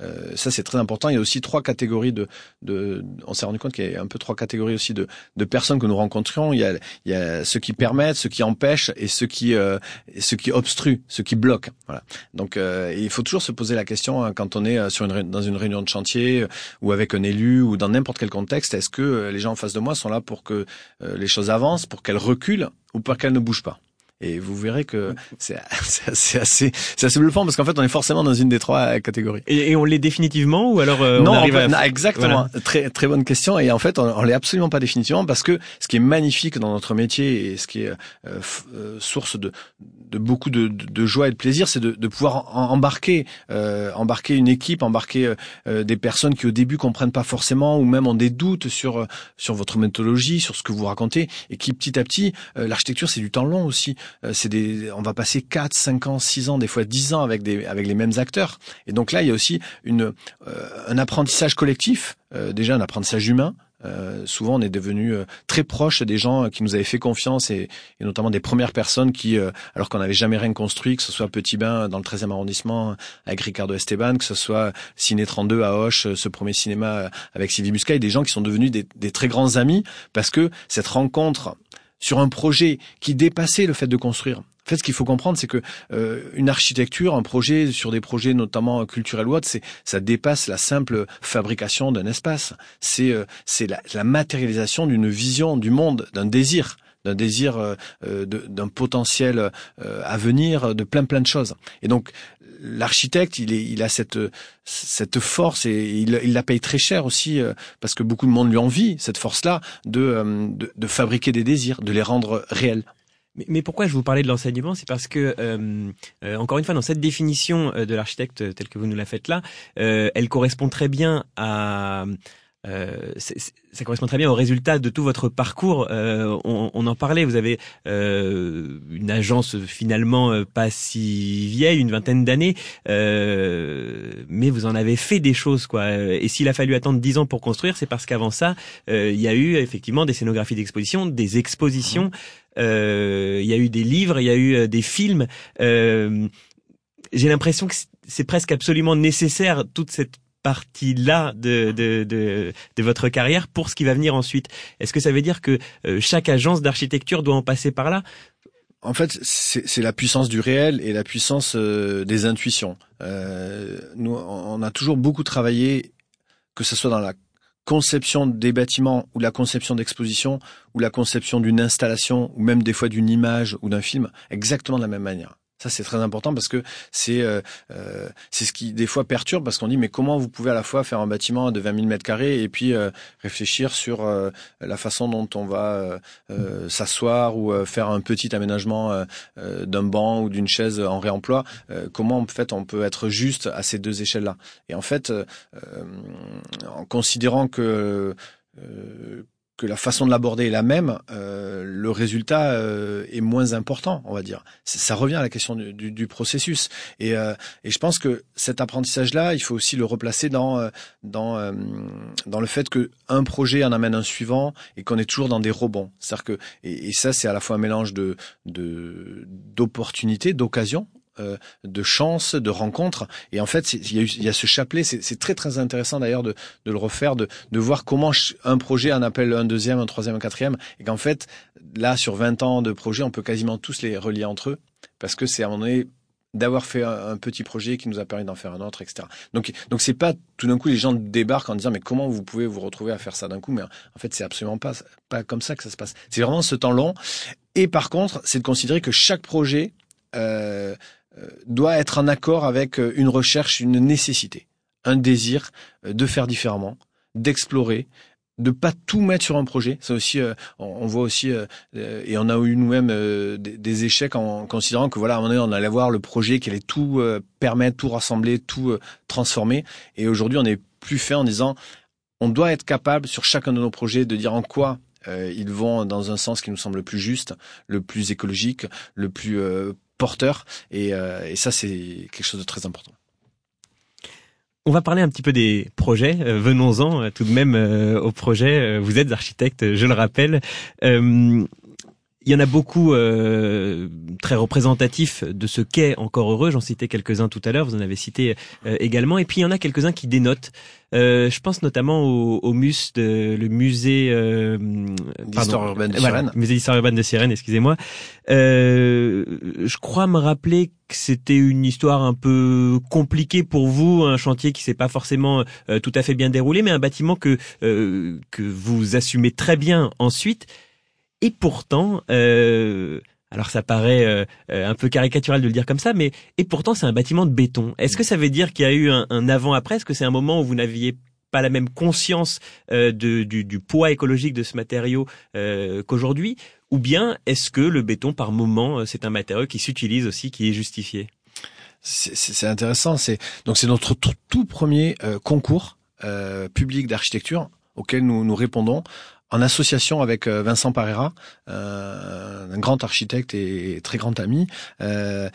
Euh, ça c'est très important. Il y a aussi trois catégories de, de on s'est rendu compte qu'il y a un peu trois catégories aussi de, de personnes que nous rencontrions. Il y, a, il y a ceux qui permettent, ceux qui empêchent et ceux qui euh, ceux qui obstruent, ceux qui bloquent. Voilà. Donc euh, il faut toujours se poser la question hein, quand on est euh, sur une, dans une réunion de chantier euh, ou avec un élu ou dans n'importe quel contexte, est-ce que les gens en face de moi sont là pour que les choses avancent, pour qu'elles reculent ou pour qu'elles ne bougent pas? Et vous verrez que [LAUGHS] c'est assez, assez, c'est assez bluffant parce qu'en fait, on est forcément dans une des trois catégories. Et, et on l'est définitivement ou alors euh, non, on arrive à... exactement. Très très bonne question. Et en fait, on, on l'est absolument pas définitivement parce que ce qui est magnifique dans notre métier et ce qui est euh, euh, source de, de beaucoup de, de, joie et de plaisir, c'est de, de pouvoir embarquer, euh, embarquer une équipe, embarquer des personnes qui au début comprennent pas forcément ou même ont des doutes sur sur votre méthodologie, sur ce que vous racontez, et qui petit à petit, l'architecture c'est du temps long aussi. Euh, c'est des, on va passer 4, 5 ans, 6 ans, des fois 10 ans avec des, avec les mêmes acteurs. Et donc là, il y a aussi une, euh, un apprentissage collectif, euh, déjà un apprentissage humain, Euh, souvent, on est devenu très proche des gens qui nous avaient fait confiance et, et notamment des premières personnes qui, alors qu'on n'avait jamais rien construit, que ce soit Petit Bain dans le 13e arrondissement avec Ricardo Esteban, que ce soit Ciné 32 à Hoche, ce premier cinéma avec Sylvie Muscat, et des gens qui sont devenus des, des très grands amis parce que cette rencontre sur un projet qui dépassait le fait de construire. En fait, ce qu'il faut comprendre, c'est que euh, une architecture, un projet sur des projets notamment culturels ou autres, c'est ça dépasse la simple fabrication d'un espace. C'est euh, c'est la, la, matérialisation d'une vision du monde, d'un désir d'un désir, euh, d'un potentiel à venir, de plein plein de choses. Et donc l'architecte, il, est, il a cette cette force et il, il la paye très cher aussi parce que beaucoup de monde lui envie cette force-là de, de, de fabriquer des désirs, de les rendre réels. Mais, pourquoi je vous parlais de l'enseignement? C'est parce que, euh, euh, encore une fois, dans cette définition euh, de l'architecte telle que vous nous la faites là, elle correspond très bien à... ça correspond très bien au résultat de tout votre parcours. On, on, en parlait. Vous avez une agence finalement pas si vieille, une vingtaine d'années, mais vous en avez fait des choses, quoi. Et s'il a fallu attendre dix ans pour construire, c'est parce qu'avant ça, il y a eu effectivement des scénographies d'exposition, des expositions. Euh, il y a eu des livres, il y a eu euh, des films. Euh, j'ai l'impression que c'est presque absolument nécessaire toute cette partie-là de, de, de, votre carrière pour ce qui va venir ensuite. Est-ce que ça veut dire que chaque agence d'architecture doit en passer par là? En fait, c'est la puissance du réel et la puissance des intuitions. Euh, nous, on a toujours beaucoup travaillé, que ce soit dans la conception des bâtiments ou la conception d'exposition ou la conception d'une installation ou même des fois d'une image ou d'un film exactement de la même manière. Ça c'est très important parce que c'est euh, euh, c'est ce qui des fois perturbe parce qu'on dit mais comment vous pouvez à la fois faire un bâtiment de 20 000 mètres carrés et puis euh, réfléchir sur la façon dont on va s'asseoir ou faire un petit aménagement d'un banc ou d'une chaise en réemploi. comment en fait on peut être juste à ces deux échelles là Et en fait, en considérant que que la façon de l'aborder est la même, euh, le résultat euh, est moins important, on va dire. Ça revient à la question du, du, du processus. Et, euh, et, je pense que cet apprentissage-là, il faut aussi le replacer dans euh, dans euh, dans le fait que un projet en amène un suivant et qu'on est toujours dans des rebonds. C'est-à-dire que et, et ça, c'est à la fois un mélange de d'opportunités, d'occasions euh, de chance, de rencontres. Et en fait, il y, y a ce chapelet. C'est très très intéressant d'ailleurs de, de, le refaire, de, de voir comment un projet en appelle un deuxième, un troisième, un quatrième, et qu'en fait, là, sur 20 ans de projet, on peut quasiment tous les relier entre eux, parce que c'est à un moment donné d'avoir fait un, petit projet qui nous a permis d'en faire un autre, etc. Donc, donc c'est pas tout d'un coup les gens débarquent en disant mais comment vous pouvez vous retrouver à faire ça d'un coup? Mais en fait, c'est absolument pas pas comme ça que ça se passe. C'est vraiment ce temps long. Et par contre, c'est de considérer que chaque projet euh, doit être en accord avec euh, une recherche, une nécessité, un désir euh, de faire différemment, d'explorer, de pas tout mettre sur un projet. Ça aussi, on, voit aussi, et on a eu nous-mêmes des, échecs en considérant que voilà, à un moment donné, on allait voir le projet qui allait tout permettre, tout rassembler, tout transformer. Et aujourd'hui, on est plus fait en disant, on doit être capable sur chacun de nos projets de dire en quoi ils vont dans un sens qui nous semble le plus juste, le plus écologique, le plus porteur. Euh, et, ça, c'est quelque chose de très important. On va parler un petit peu des projets. Euh, venons-en euh, tout de même au projet. Vous êtes architecte, je le rappelle. Il y en a beaucoup euh, très représentatifs de ce qu'est encore heureux. J'en citais quelques-uns tout à l'heure. Vous en avez cité euh, également. Et puis il y en a quelques-uns qui dénotent. Euh, je pense notamment au, au MUS, de, le musée euh, d'histoire urbaine de Sirène. musée d'histoire urbaine de Sirène. Excusez-moi. Euh, je crois me rappeler que c'était une histoire un peu compliquée pour vous, un chantier qui s'est pas forcément tout à fait bien déroulé, mais un bâtiment que que vous assumez très bien ensuite. Et pourtant, euh, alors ça paraît euh, un peu caricatural de le dire comme ça, mais et pourtant c'est un bâtiment de béton. Est-ce que ça veut dire qu'il y a eu un, avant-après? Est-ce que c'est un moment où vous n'aviez pas la même conscience euh, du, du, poids écologique de ce matériau qu'aujourd'hui? Ou bien est-ce que le béton, par moment, c'est un matériau qui s'utilise aussi, qui est justifié? C'est intéressant. C'est donc c'est notre tout premier concours public d'architecture auquel nous, nous répondons en association avec euh, Vincent Parera, euh, un grand architecte et très grand ami. Euh,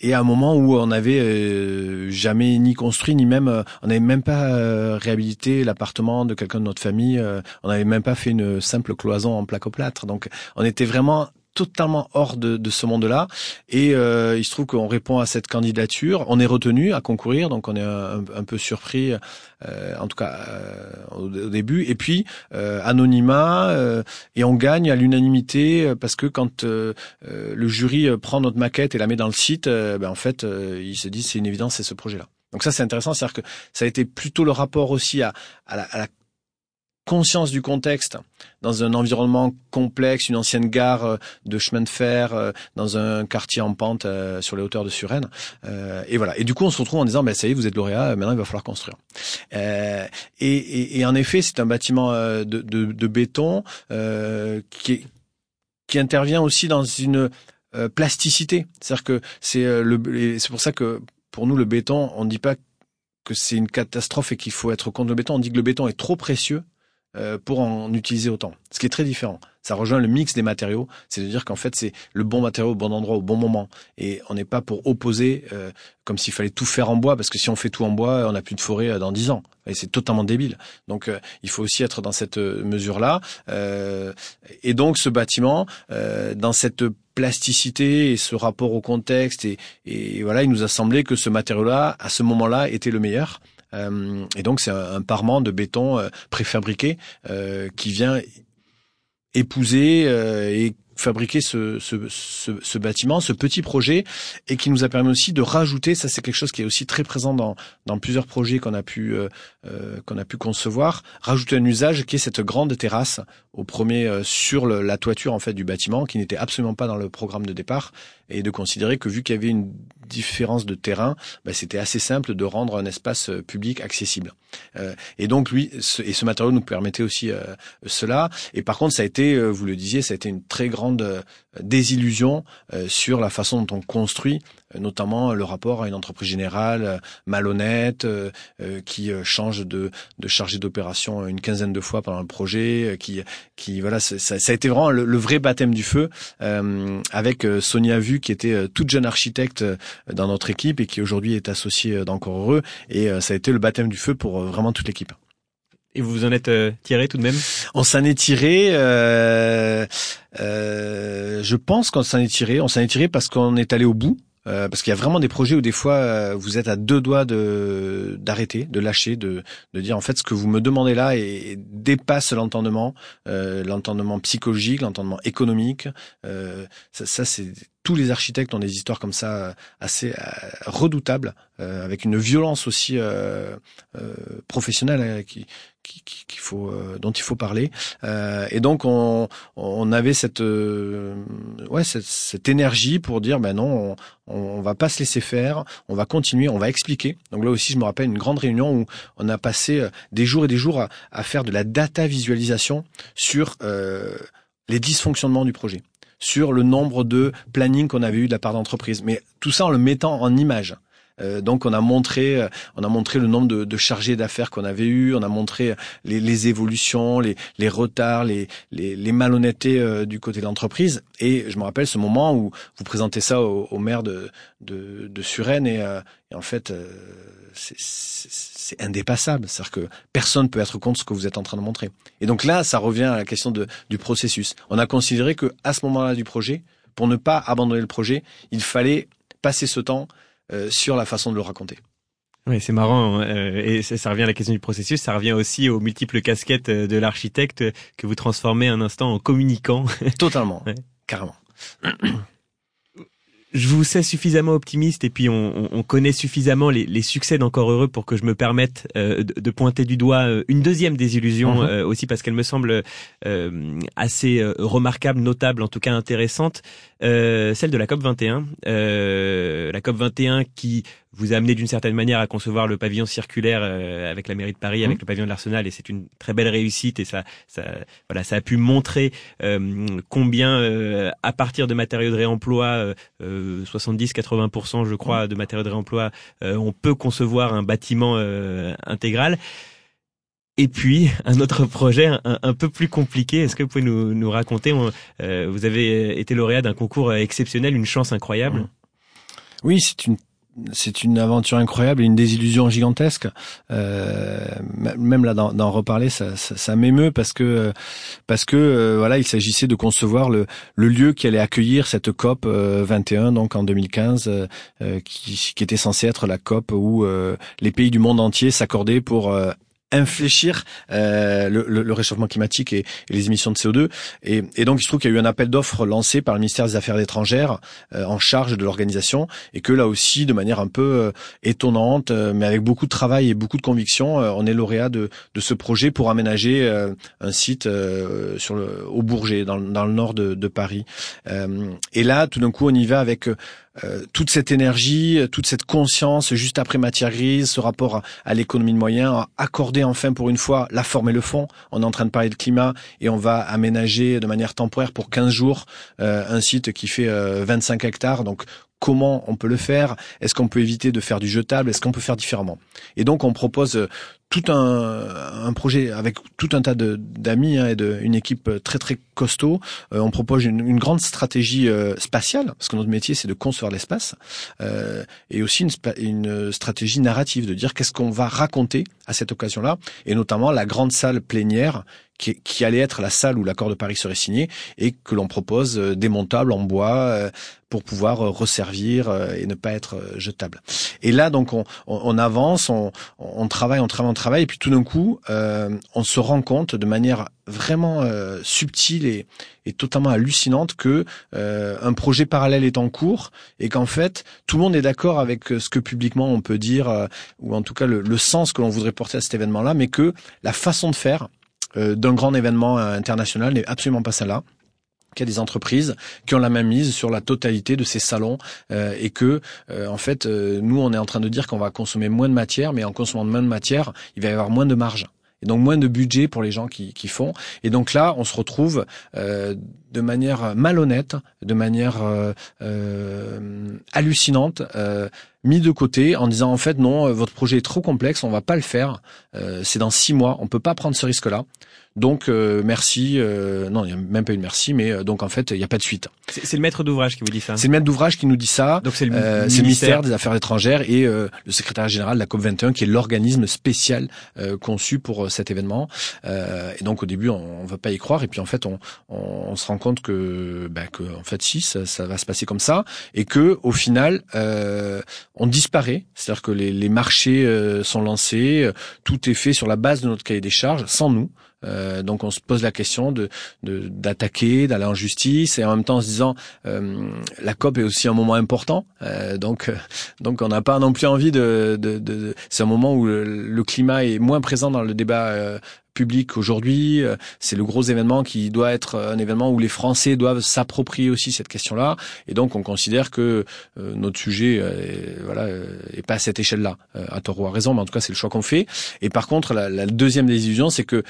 et à un moment où on n'avait jamais ni construit ni même on n'avait même pas réhabilité l'appartement de quelqu'un de notre famille on n'avait même pas fait une simple cloison en plaque-au-plâtre donc on était vraiment totalement hors de, de ce monde-là. Et euh, il se trouve qu'on répond à cette candidature. On est retenu à concourir, donc on est un, peu surpris, euh, en tout cas euh, au, début. Et puis anonymat et on gagne à l'unanimité parce que quand le jury prend notre maquette et la met dans le site, ben en fait, il se dit c'est une évidence, c'est ce projet-là. Donc ça c'est intéressant, c'est-à-dire que ça a été plutôt le rapport aussi à, à, la, à la conscience du contexte dans un environnement complexe, une ancienne gare euh, de chemin de fer euh, dans un quartier en pente euh, sur les hauteurs de Suresnes. et voilà. Et du coup, on se retrouve en disant, ben ça y est, vous êtes lauréat, maintenant il va falloir construire. Et, et, et, en effet, c'est un bâtiment de, de, de béton qui, qui intervient aussi dans une plasticité. C'est-à-dire que c'est le, c'est pour ça que pour nous le béton, on ne dit pas que c'est une catastrophe et qu'il faut être contre le béton. On dit que le béton est trop précieux euh, pour en utiliser autant. Ce qui est très différent. Ça rejoint le mix des matériaux, c'est de dire qu'en fait c'est le bon matériau au bon endroit au bon moment. Et on n'est pas pour opposer euh, comme s'il fallait tout faire en bois, parce que si on fait tout en bois, on n'a plus de forêt euh, dans dix ans. Et c'est totalement débile. Donc il faut aussi être dans cette mesure-là. et donc ce bâtiment, dans cette plasticité et ce rapport au contexte, et, et voilà, il nous a semblé que ce matériau-là, à ce moment-là, était le meilleur. Euh, et donc c'est un, parement de béton euh, préfabriqué euh, qui vient épouser et fabriquer ce, ce, ce, ce, bâtiment, ce petit projet, et qui nous a permis aussi de rajouter, ça c'est quelque chose qui est aussi très présent dans, dans plusieurs projets qu'on a pu euh, qu'on a pu concevoir, rajouter un usage qui est cette grande terrasse au premier sur le, la toiture en fait du bâtiment, qui n'était absolument pas dans le programme de départ, et de considérer que vu qu'il y avait une différence de terrain, bah, c'était assez simple de rendre un espace euh, public accessible. Euh, et donc lui, ce, et ce matériau nous permettait aussi euh, cela. Et par contre, ça a été, vous le disiez, ça a été une très grande désillusion sur la façon dont on construit notamment le rapport à une entreprise générale malhonnête qui change de, de chargé d'opération une quinzaine de fois pendant le projet, qui, qui voilà, ça, ça, a été vraiment le, vrai baptême du feu avec Sonia Vu qui était toute jeune architecte dans notre équipe et qui aujourd'hui est associée d'encore heureux et ça a été le baptême du feu pour vraiment toute l'équipe. Et vous vous en êtes tiré tout de même? On s'en est tiré. Euh, euh, je pense qu'on s'en est tiré. On s'en est tiré parce qu'on est allé au bout. Euh, parce qu'il y a vraiment des projets où des fois euh, vous êtes à deux doigts de d'arrêter, de lâcher, de de dire en fait ce que vous me demandez là et, dépasse l'entendement, euh, l'entendement psychologique, l'entendement économique. ça, ça c'est tous les architectes ont des histoires comme ça assez redoutables, avec une violence aussi professionnelle qui qu'il faut dont il faut parler et donc on, on avait cette ouais cette, cette, énergie pour dire ben non on, va pas se laisser faire, on va continuer, on va expliquer. Donc là aussi, je me rappelle une grande réunion où on a passé euh, des jours et des jours à, faire de la data visualisation sur euh, les dysfonctionnements du projet, sur le nombre de plannings qu'on avait eu de la part d'entreprise, mais tout ça en le mettant en image. Euh, donc on a montré, euh, on a montré le nombre de, de chargés d'affaires qu'on avait eu, on a montré les, les évolutions, les, les, retards, les, les, les malhonnêtetés euh, du côté de l'entreprise. Et je me rappelle ce moment où vous présentez ça au, au maire de, de, de Suresnes et, et, en fait c'est indépassable. C'est-à-dire que personne ne peut être contre ce que vous êtes en train de montrer. Et donc là, ça revient à la question de, du processus. On a considéré que à ce moment-là du projet, pour ne pas abandonner le projet, il fallait passer ce temps euh, sur la façon de le raconter. Oui, c'est marrant. Hein, euh, et ça, revient à la question du processus. Ça revient aussi aux multiples casquettes euh, de l'architecte que vous transformez un instant en communicant. Totalement. [LAUGHS] Carrément. Je vous sais suffisamment optimiste et puis on, on connaît suffisamment les, les succès d'encore heureux pour que je me permette euh, de, pointer du doigt euh, une deuxième désillusion uh-huh. euh, aussi parce qu'elle me semble assez remarquable, notable, en tout cas intéressante, celle de la COP 21. la COP 21 qui vous a amené d'une certaine manière à concevoir le pavillon circulaire euh, avec la mairie de Paris, avec mmh. le pavillon de l'Arsenal, et c'est une très belle réussite. Et ça, ça, voilà, ça a pu montrer euh, combien, euh, à partir de matériaux de réemploi, 70-80%, je crois, mmh. de matériaux de réemploi, on peut concevoir un bâtiment intégral. Et puis un autre projet un, un peu plus compliqué. Est-ce que vous pouvez nous, nous raconter Vous avez été lauréat d'un concours exceptionnel, une chance incroyable? Mmh. Oui, c'est une c'est une aventure incroyable et une désillusion gigantesque. Euh, même là, d'en reparler, ça, ça, ça m'émeut parce que parce que euh, voilà, il s'agissait de concevoir le, le, lieu qui allait accueillir cette COP 21, euh, donc en 2015, euh, qui, qui, était censé être la COP où les pays du monde entier s'accordaient pour infléchir euh, le, le, réchauffement climatique et, les émissions de CO2. Et, et, donc, il se trouve qu'il y a eu un appel d'offres lancé par le ministère des Affaires étrangères euh, en charge de l'organisation, et que là aussi, de manière un peu euh, étonnante, euh, mais avec beaucoup de travail et beaucoup de conviction, on est lauréat de, de, ce projet pour aménager un site sur le, au Bourget, dans, dans le nord de, de Paris. et là, tout d'un coup, on y va avec euh, toute cette énergie, toute cette conscience juste après matière grise, ce rapport à, l'économie de moyens, accorder enfin pour une fois la forme et le fond. On est en train de parler de climat et on va aménager de manière temporaire pour 15 jours euh, un site qui fait 25 euh, hectares. Donc comment on peut le faire? Est-ce qu'on peut éviter de faire du jetable? Est-ce qu'on peut faire différemment? Et donc on propose tout un, projet avec tout un tas d'amis hein, et de, une équipe très très costaud. Euh, on propose une, une grande stratégie euh, spatiale parce que notre métier c'est de concevoir l'espace euh, et aussi une, une, stratégie narrative de dire qu'est-ce qu'on va raconter à cette occasion-là et notamment la grande salle plénière qui, qui, allait être la salle où l'accord de Paris serait signé et que l'on propose euh, démontable en bois euh, pour pouvoir euh, resservir et ne pas être jetable. Et là, donc, on, on, avance, on, on, travaille, on travaille, on travaille, et puis tout d'un coup, on se rend compte de manière vraiment subtile et, et, totalement hallucinante que un projet parallèle est en cours et qu'en fait, tout le monde est d'accord avec ce que publiquement on peut dire, ou en tout cas le, le sens que l'on voudrait porter à cet événement-là, mais que la façon de faire euh, d'un grand événement euh, international n'est absolument pas celle-là qu'il y a des entreprises qui ont la même mise sur la totalité de ces salons euh, et que en fait nous on est en train de dire qu'on va consommer moins de matière mais en consommant moins de matière il va y avoir moins de marge et donc moins de budget pour les gens qui, qui font. Et donc là, on se retrouve euh, de manière malhonnête, de manière euh, euh, hallucinante, mis de côté en disant en fait non, votre projet est trop complexe, on va pas le faire. c'est dans six mois, on peut pas prendre ce risque-là. Donc euh, merci, euh, non il n'y a même pas une merci, mais euh, donc en fait il n'y a pas de suite. C'est le maître d'ouvrage qui vous dit ça. C'est le maître d'ouvrage qui nous dit ça. Donc c'est le, le, ministère des Affaires étrangères et le secrétaire général de la COP 21 qui est l'organisme spécial conçu pour cet événement. et donc au début on, ne veut pas y croire et puis en fait on, on, se rend compte que bah, que en fait si ça, ça, va se passer comme ça et que au final on disparaît, c'est-à-dire que les, les marchés sont lancés, tout est fait sur la base de notre cahier des charges sans nous. Euh, donc on se pose la question de d'attaquer, d'aller en justice, et en même temps en se disant euh, la COP est aussi un moment important, euh, donc donc on n'a pas non plus envie de, de, de c'est un moment où le, le, climat est moins présent dans le débat public aujourd'hui. Euh, c'est le gros événement qui doit être un événement où les Français doivent s'approprier aussi cette question-là. Et donc, on considère que euh, notre sujet, euh, voilà, est pas à cette échelle-là. à tort ou à raison, mais en tout cas, c'est le choix qu'on fait. Et par contre, la, la deuxième désillusion, c'est que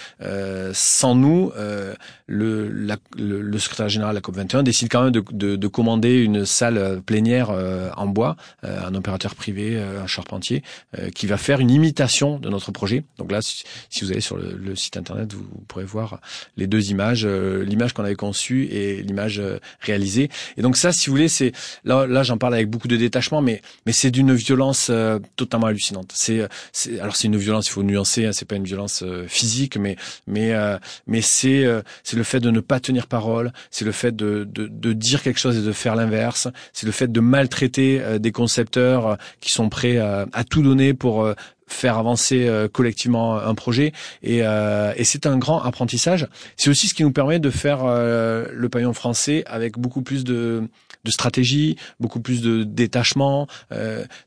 sans nous, le, la, le, secrétaire général de la COP 21 décide quand même de, de, de commander une salle plénière en bois, un opérateur privé, un charpentier, qui va faire une imitation de notre projet. Donc là, si, vous allez sur le, le site internet, vous, pourrez voir les deux images, euh, l'image qu'on avait conçue et l'image euh, réalisée. Et donc ça, si vous voulez, c'est là, là j'en parle avec beaucoup de détachement, mais mais c'est d'une violence euh, totalement hallucinante. C'est alors c'est une violence, il faut nuancer, hein, c'est pas une violence physique, mais mais mais c'est c'est le fait de ne pas tenir parole, c'est le fait de, de, de dire quelque chose et de faire l'inverse, c'est le fait de maltraiter des concepteurs qui sont prêts à tout donner pour faire avancer euh, collectivement un projet et, euh, et c'est un grand apprentissage. C'est aussi ce qui nous permet de faire euh, le pavillon français avec beaucoup plus de, de stratégie, beaucoup plus de détachement.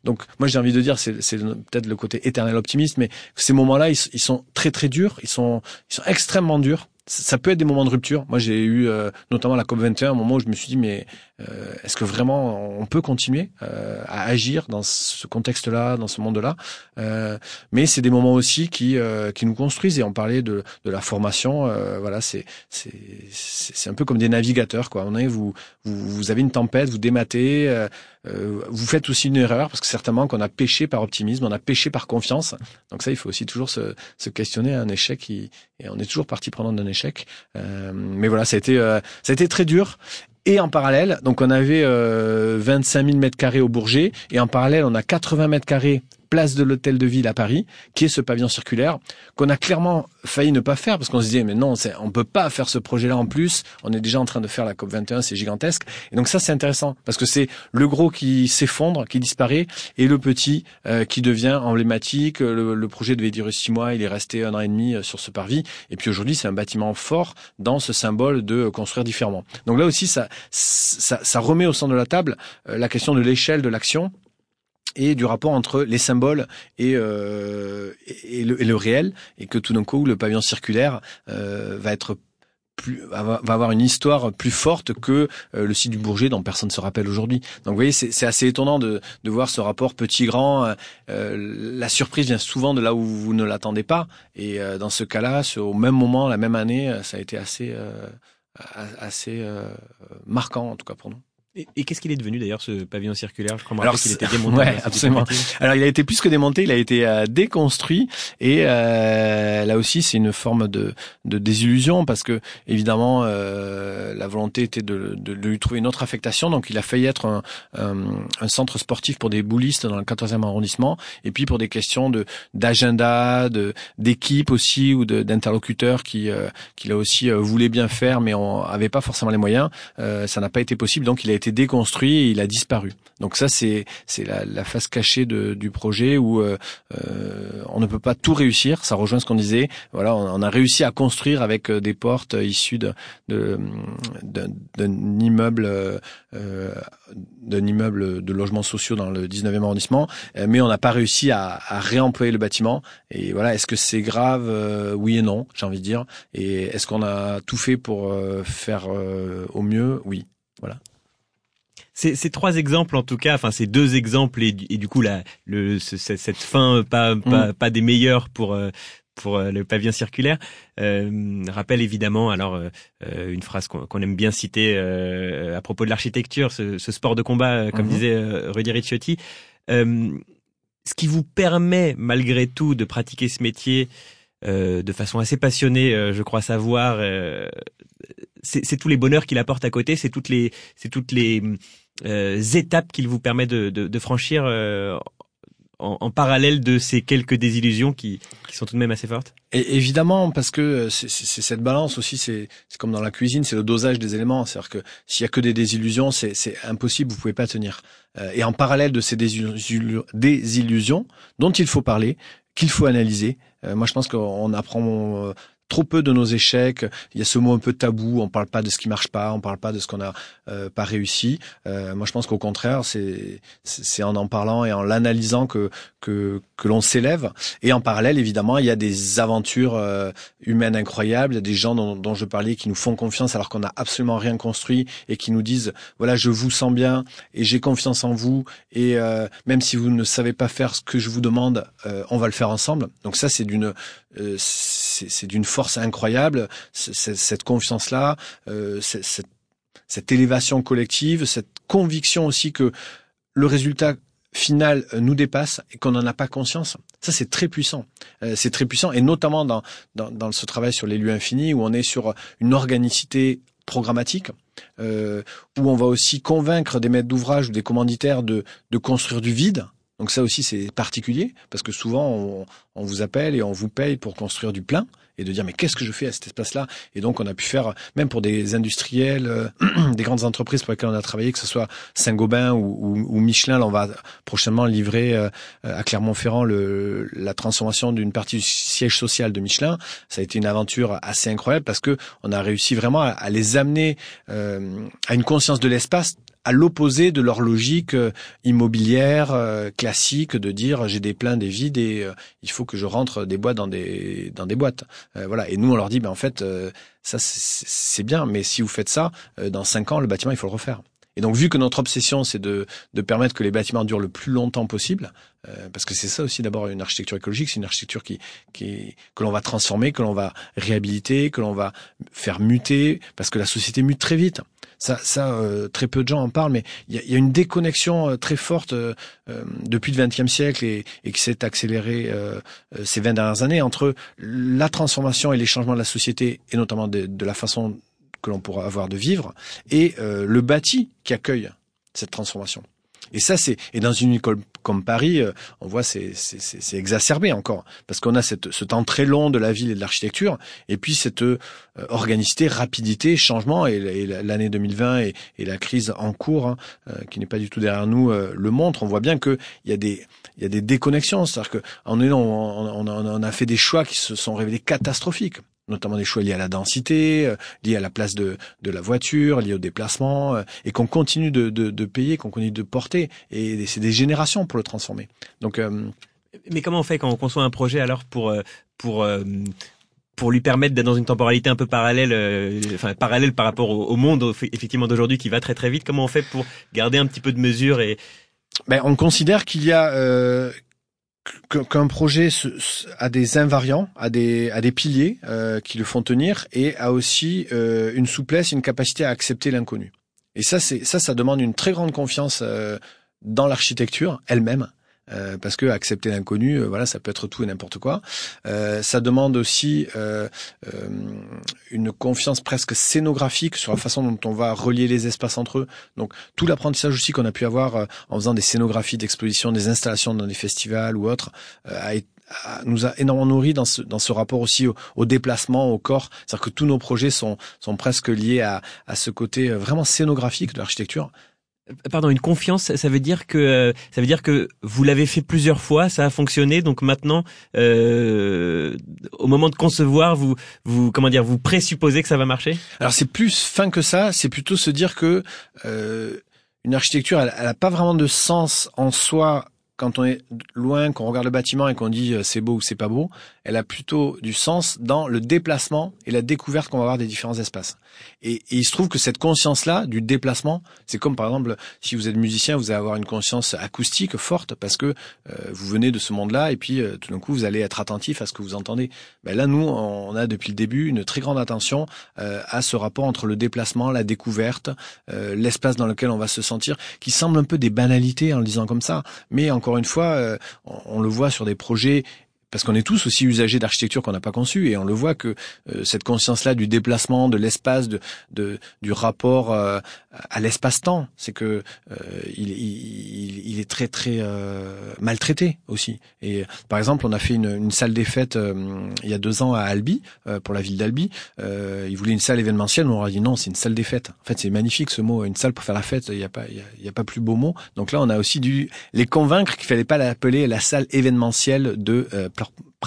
donc moi j'ai envie de dire c'est, c'est peut-être le côté éternel optimiste, mais ces moments-là ils, ils, sont très très durs, ils sont ils sont extrêmement durs ça peut être des moments de rupture. Moi, j'ai eu notamment la COP 21, un moment où je me suis dit, mais euh, est-ce que vraiment on peut continuer euh, à agir dans ce contexte-là, dans ce monde-là euh, Mais c'est des moments aussi qui qui nous construisent. Et on parlait de, de la formation. voilà, c'est c'est c'est un peu comme des navigateurs, quoi. On est vous vous, vous avez une tempête, vous dématez. Euh, vous faites aussi une erreur parce que certainement qu'on a péché par optimisme, on a péché par confiance. Donc ça, il faut aussi toujours se, se questionner un échec et on est toujours partie prenante d'un échec. Euh, mais voilà, ça a été ça a été très dur Et en parallèle, donc on avait euh, 25 000 mètres carrés au Bourget, et en parallèle, on a 80 mètres carrés place de l'hôtel de ville à Paris, qui est ce pavillon circulaire, qu'on a clairement failli ne pas faire, parce qu'on se disait, mais non, on peut pas faire ce projet-là en plus, on est déjà en train de faire la COP 21, c'est gigantesque. Et donc ça, c'est intéressant, parce que c'est le gros qui s'effondre, qui disparaît, et le petit euh, qui devient emblématique. Le, le, projet devait durer six mois, il est resté un an et demi euh, sur ce parvis, et puis aujourd'hui, c'est un bâtiment fort dans ce symbole de construire différemment. Donc là aussi, ça, ça, ça remet au centre de la table euh, la question de l'échelle de l'action et du rapport entre les symboles et, euh, et, le, et, le, réel, et que tout d'un coup le pavillon circulaire euh, va être plus, va avoir une histoire plus forte que euh, le site du Bourget dont personne ne se rappelle aujourd'hui. Donc vous voyez, c'est assez étonnant de, de, voir ce rapport petit-grand. Euh, la surprise vient souvent de là où vous ne l'attendez pas, et euh, dans ce cas-là, au même moment, la même année, ça a été assez assez marquant en tout cas pour nous. Et, et qu'est-ce qu'il est devenu d'ailleurs ce pavillon circulaire? Je crois Alors qu'il était démonté. Ouais, absolument. Alors il a été plus que démonté, il a été euh, déconstruit et euh, là aussi c'est une forme de, de désillusion parce que évidemment euh, la volonté était de, de, de, lui trouver une autre affectation, donc il a failli être un, un, un centre sportif pour des boulistes dans le 14e arrondissement et puis pour des questions de d'agenda, de d'équipe aussi ou d'interlocuteurs qui euh, qui là aussi euh, voulaient bien faire mais on avait pas forcément les moyens, euh, ça n'a pas été possible donc il a été déconstruit et il a disparu. Donc ça, c'est c'est la, la, face cachée de, du projet où euh, euh, on ne peut pas tout réussir. Ça rejoint ce qu'on disait. Voilà, on, a réussi à construire avec euh, des portes issues de d'un immeuble euh, d'un immeuble de logements sociaux dans le 19e arrondissement, euh, mais on n'a pas réussi à, à, réemployer le bâtiment. Et voilà, est-ce que c'est grave? Oui et non, j'ai envie de dire. Et est-ce qu'on a tout fait pour faire au mieux? Oui. Voilà. Ces, ces, trois exemples, en tout cas, enfin ces deux exemples et, et du coup la, le, ce, cette fin pas, pas, mm. pas, des meilleurs pour euh, pour euh, le pavillon circulaire euh, rappelle évidemment alors euh, une phrase qu'on aime bien citer euh, à propos de l'architecture, ce, ce, sport de combat, comme mm -hmm. disait Rudy Ricciotti. ce qui vous permet malgré tout de pratiquer ce métier de façon assez passionnée, je crois savoir, c'est tous les bonheurs qu'il apporte à côté, c'est toutes les, c'est toutes les euh, étapes qu'il vous permet de, de, de franchir euh, en, en, parallèle de ces quelques désillusions qui, qui sont tout de même assez fortes Et Évidemment, parce que c'est cette balance aussi, c'est comme dans la cuisine, c'est le dosage des éléments. C'est-à-dire que s'il y a que des désillusions, c'est impossible, vous pouvez pas tenir. Euh, et en parallèle de ces désillusions, dont il faut parler, qu'il faut analyser, euh, moi je pense qu'on apprend euh, trop peu de nos échecs. Il y a ce mot un peu tabou. On parle pas de ce qui marche pas. On parle pas de ce qu'on n'a euh, pas réussi. Euh, moi, je pense qu'au contraire, c'est c'est en en parlant et en l'analysant que que que l'on s'élève. Et en parallèle, évidemment, il y a des aventures euh, humaines incroyables. Il y a des gens dont, dont je parlais qui nous font confiance alors qu'on n'a absolument rien construit et qui nous disent voilà, je vous sens bien et j'ai confiance en vous. Et euh, même si vous ne savez pas faire ce que je vous demande, euh, on va le faire ensemble. Donc ça, c'est d'une c'est d'une force incroyable, cette confiance-là, euh, cette, cette élévation collective, cette conviction aussi que le résultat final nous dépasse et qu'on n'en a pas conscience. Ça, c'est très puissant. Euh, c'est très puissant, et notamment dans, dans, dans, ce travail sur les lieux infinis, où on est sur une organicité programmatique, euh, où on va aussi convaincre des maîtres d'ouvrage ou des commanditaires de, de construire du vide, donc ça aussi c'est particulier parce que souvent on, vous appelle et on vous paye pour construire du plein et de dire mais qu'est-ce que je fais à cet espace-là? Et donc on a pu faire même pour des industriels, euh, [CLEARS THROAT] des grandes entreprises pour lesquelles on a travaillé, que ce soit Saint-Gobain ou, ou, ou, Michelin, là on va prochainement livrer euh, à Clermont-Ferrand le, la transformation d'une partie du siège social de Michelin. Ça a été une aventure assez incroyable parce que on a réussi vraiment à, à les amener euh, à une conscience de l'espace à l'opposé de leur logique euh, immobilière euh, classique de dire j'ai des pleins, des vides et euh, il faut que je rentre des boîtes dans des dans des boîtes. voilà. Et nous on leur dit ben en fait ça c'est bien, mais si vous faites ça dans cinq ans le bâtiment il faut le refaire. Et donc, vu que notre obsession, c'est de, de permettre que les bâtiments durent le plus longtemps possible, euh, parce que c'est ça aussi d'abord une architecture écologique, c'est une architecture qui, qui que l'on va transformer, que l'on va réhabiliter, que l'on va faire muter, parce que la société mute très vite. Ça, ça euh, très peu de gens en parlent, mais il y a, y a, une déconnexion euh, très forte euh, depuis le XXe siècle et, et qui s'est accélérée euh, ces 20 dernières années entre la transformation et les changements de la société, et notamment de, de la façon que l'on pourra avoir de vivre et le bâti qui accueille cette transformation. Et ça, c'est et dans une école comme Paris, euh, on voit c'est c'est exacerbé encore parce qu'on a cette, ce temps très long de la ville et de l'architecture, et puis cette euh, organicité, rapidité, changement. Et, l'année 2020 et, et, la crise en cours, hein, euh, qui n'est pas du tout derrière nous, le montre. On voit bien que il y a des il y a des déconnexions, c'est-à-dire que on, on, on, on a fait des choix qui se sont révélés catastrophiques notamment des choix liés à la densité, euh, liés à la place de, de la voiture, liés au déplacement, euh, et qu'on continue de, de, de payer, qu'on continue de porter. Et c'est des générations pour le transformer. Donc, euh, mais comment on fait quand on conçoit un projet alors pour pour pour lui permettre d'être dans une temporalité un peu parallèle, enfin parallèle par rapport au, monde effectivement d'aujourd'hui qui va très très vite? Comment on fait pour garder un petit peu de mesure et ben, on considère qu'il y a qu'un projet a des invariants, a des, a des piliers euh, qui le font tenir et a aussi euh, une souplesse, une capacité à accepter l'inconnu. Et ça, c'est ça, ça demande une très grande confiance euh, dans l'architecture elle-même euh, parce que accepter l'inconnu, euh, voilà, ça peut être tout et n'importe quoi. Euh, ça demande aussi une confiance presque scénographique sur la façon dont on va relier les espaces entre eux. Donc tout l'apprentissage aussi qu'on a pu avoir en faisant des scénographies d'exposition, des installations dans des festivals ou autres, a, nous a énormément nourri dans ce, dans ce rapport aussi au, au déplacement, au corps. C'est-à-dire que tous nos projets sont, sont presque liés à, à ce côté vraiment scénographique de l'architecture. Pardon, une confiance, ça veut dire que ça veut dire que vous l'avez fait plusieurs fois, ça a fonctionné, donc maintenant, euh, au moment de concevoir, vous vous comment dire, vous présupposez que ça va marcher? Alors c'est plus fin que ça, c'est plutôt se dire que euh, une architecture, elle, elle a pas vraiment de sens en soi quand on est loin, qu'on regarde le bâtiment et qu'on dit euh, c'est beau ou c'est pas beau, elle a plutôt du sens dans le déplacement et la découverte qu'on va avoir des différents espaces. Et, il se trouve que cette conscience-là du déplacement, c'est comme par exemple si vous êtes musicien, vous allez avoir une conscience acoustique forte parce que euh, vous venez de ce monde-là et puis euh, tout d'un coup vous allez être attentif à ce que vous entendez. Ben là, nous, on a depuis le début une très grande attention à ce rapport entre le déplacement, la découverte, l'espace dans lequel on va se sentir, qui semble un peu des banalités en le disant comme ça, mais encore encore une fois, euh, on le voit sur des projets parce qu'on est tous aussi usagers d'architecture qu'on n'a pas conçue et on le voit que euh, cette conscience-là du déplacement, de l'espace, de, de, du rapport euh, à l'espace-temps, c'est que euh, il, il, il, est très très maltraité aussi. Et par exemple, on a fait une, une salle des fêtes il y a deux ans à Albi pour la ville d'Albi. ils voulaient une salle événementielle, on leur a dit non, c'est une salle des fêtes. En fait, c'est magnifique ce mot, une salle pour faire la fête. Il n'y a pas il y a, pas plus beau mot. Donc là, on a aussi dû les convaincre qu'il fallait pas l'appeler la salle événementielle de Prat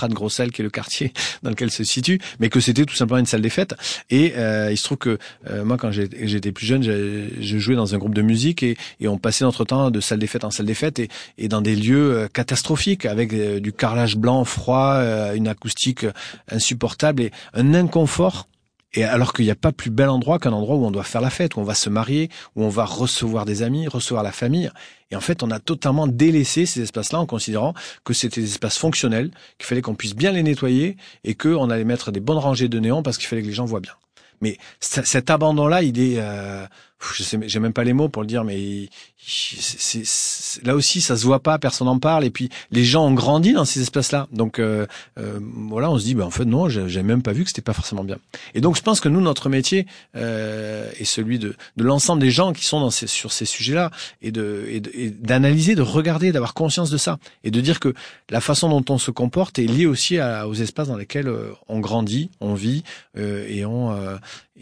de Grossel, qui est le quartier [LAUGHS] dans lequel se situe, mais que c'était tout simplement une salle des fêtes. Et euh, il se trouve que euh, moi, quand j'étais plus jeune, je jouais dans un groupe de musique et, et, on passait notre temps de salle des fêtes en salle des fêtes et, et dans des lieux euh, catastrophiques avec du carrelage blanc, froid, une acoustique insupportable et un inconfort et alors qu'il n'y a pas plus bel endroit qu'un endroit où on doit faire la fête, où on va se marier, où on va recevoir des amis, recevoir la famille. Et en fait, on a totalement délaissé ces espaces-là en considérant que c'était des espaces fonctionnels, qu'il fallait qu'on puisse bien les nettoyer et qu'on allait mettre des bonnes rangées de néons parce qu'il fallait que les gens voient bien. Mais cet abandon-là, il est, euh, je sais, j'ai même pas les mots pour le dire, mais c'est, là aussi, ça se voit pas, personne n'en parle, et puis les gens ont grandi dans ces espaces-là. Donc euh, euh, voilà, on se dit, ben en fait non, j'ai même pas vu que c'était pas forcément bien. Et donc je pense que nous, notre métier euh, est celui de, de l'ensemble des gens qui sont dans ces, sur ces sujets-là, et de et d'analyser, de, regarder, d'avoir conscience de ça, et de dire que la façon dont on se comporte est liée aussi à, aux espaces dans lesquels euh, on grandit, on vit euh, et on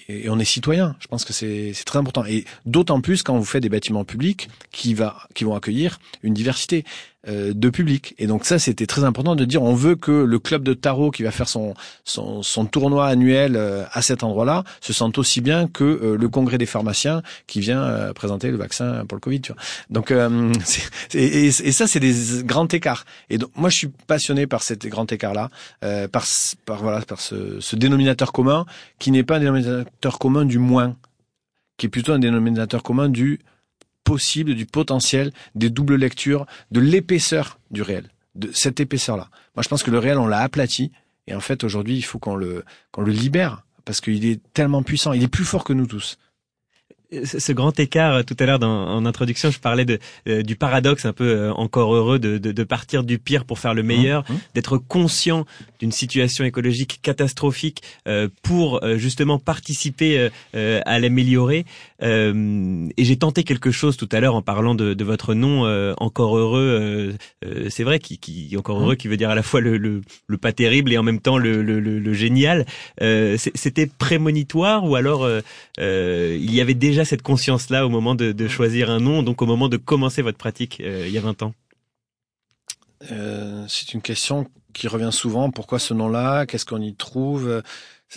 et on est citoyen. Je pense que c'est très important. Et d'autant plus quand vous faites des bâtiments publics qui, qui vont accueillir une diversité. Euh, de public. Et donc ça, c'était très important de dire on veut que le club de tarot qui va faire son son, son tournoi annuel euh, à cet endroit-là se sente aussi bien que euh, le congrès des pharmaciens qui vient présenter le vaccin pour le Covid. Tu vois. Donc [LAUGHS] et, et, ça, c'est des grands écarts. Et donc moi, je suis passionné par cet grand écart-là, par par voilà par ce, ce dénominateur commun qui n'est pas un dénominateur commun du moins, qui est plutôt un dénominateur commun du possible, du potentiel, des doubles lectures, de l'épaisseur du réel, de cette épaisseur-là. Moi, je pense que le réel, on l'a aplati, et en fait, aujourd'hui, il faut qu'on le, qu'on le libère, parce qu'il est tellement puissant, il est plus fort que nous tous. ce grand écart tout à l'heure en introduction, je parlais de, du paradoxe un peu encore heureux de, de, de, partir du pire pour faire le meilleur, mmh, mmh. d'être conscient d'une situation écologique catastrophique pour justement participer à l'améliorer. Et j'ai tenté quelque chose tout à l'heure en parlant de, de votre nom encore heureux. c'est vrai, qui, qui encore heureux, qui veut dire à la fois le, le, le pas terrible et en même temps le, le, le génial. C'était prémonitoire ou alors il y avait déjà cette conscience-là au moment de, choisir un nom, donc au moment de commencer votre pratique euh, il y a 20 ans? Euh, C'est une question qui revient souvent. Pourquoi ce nom-là? Qu'est-ce qu'on y trouve?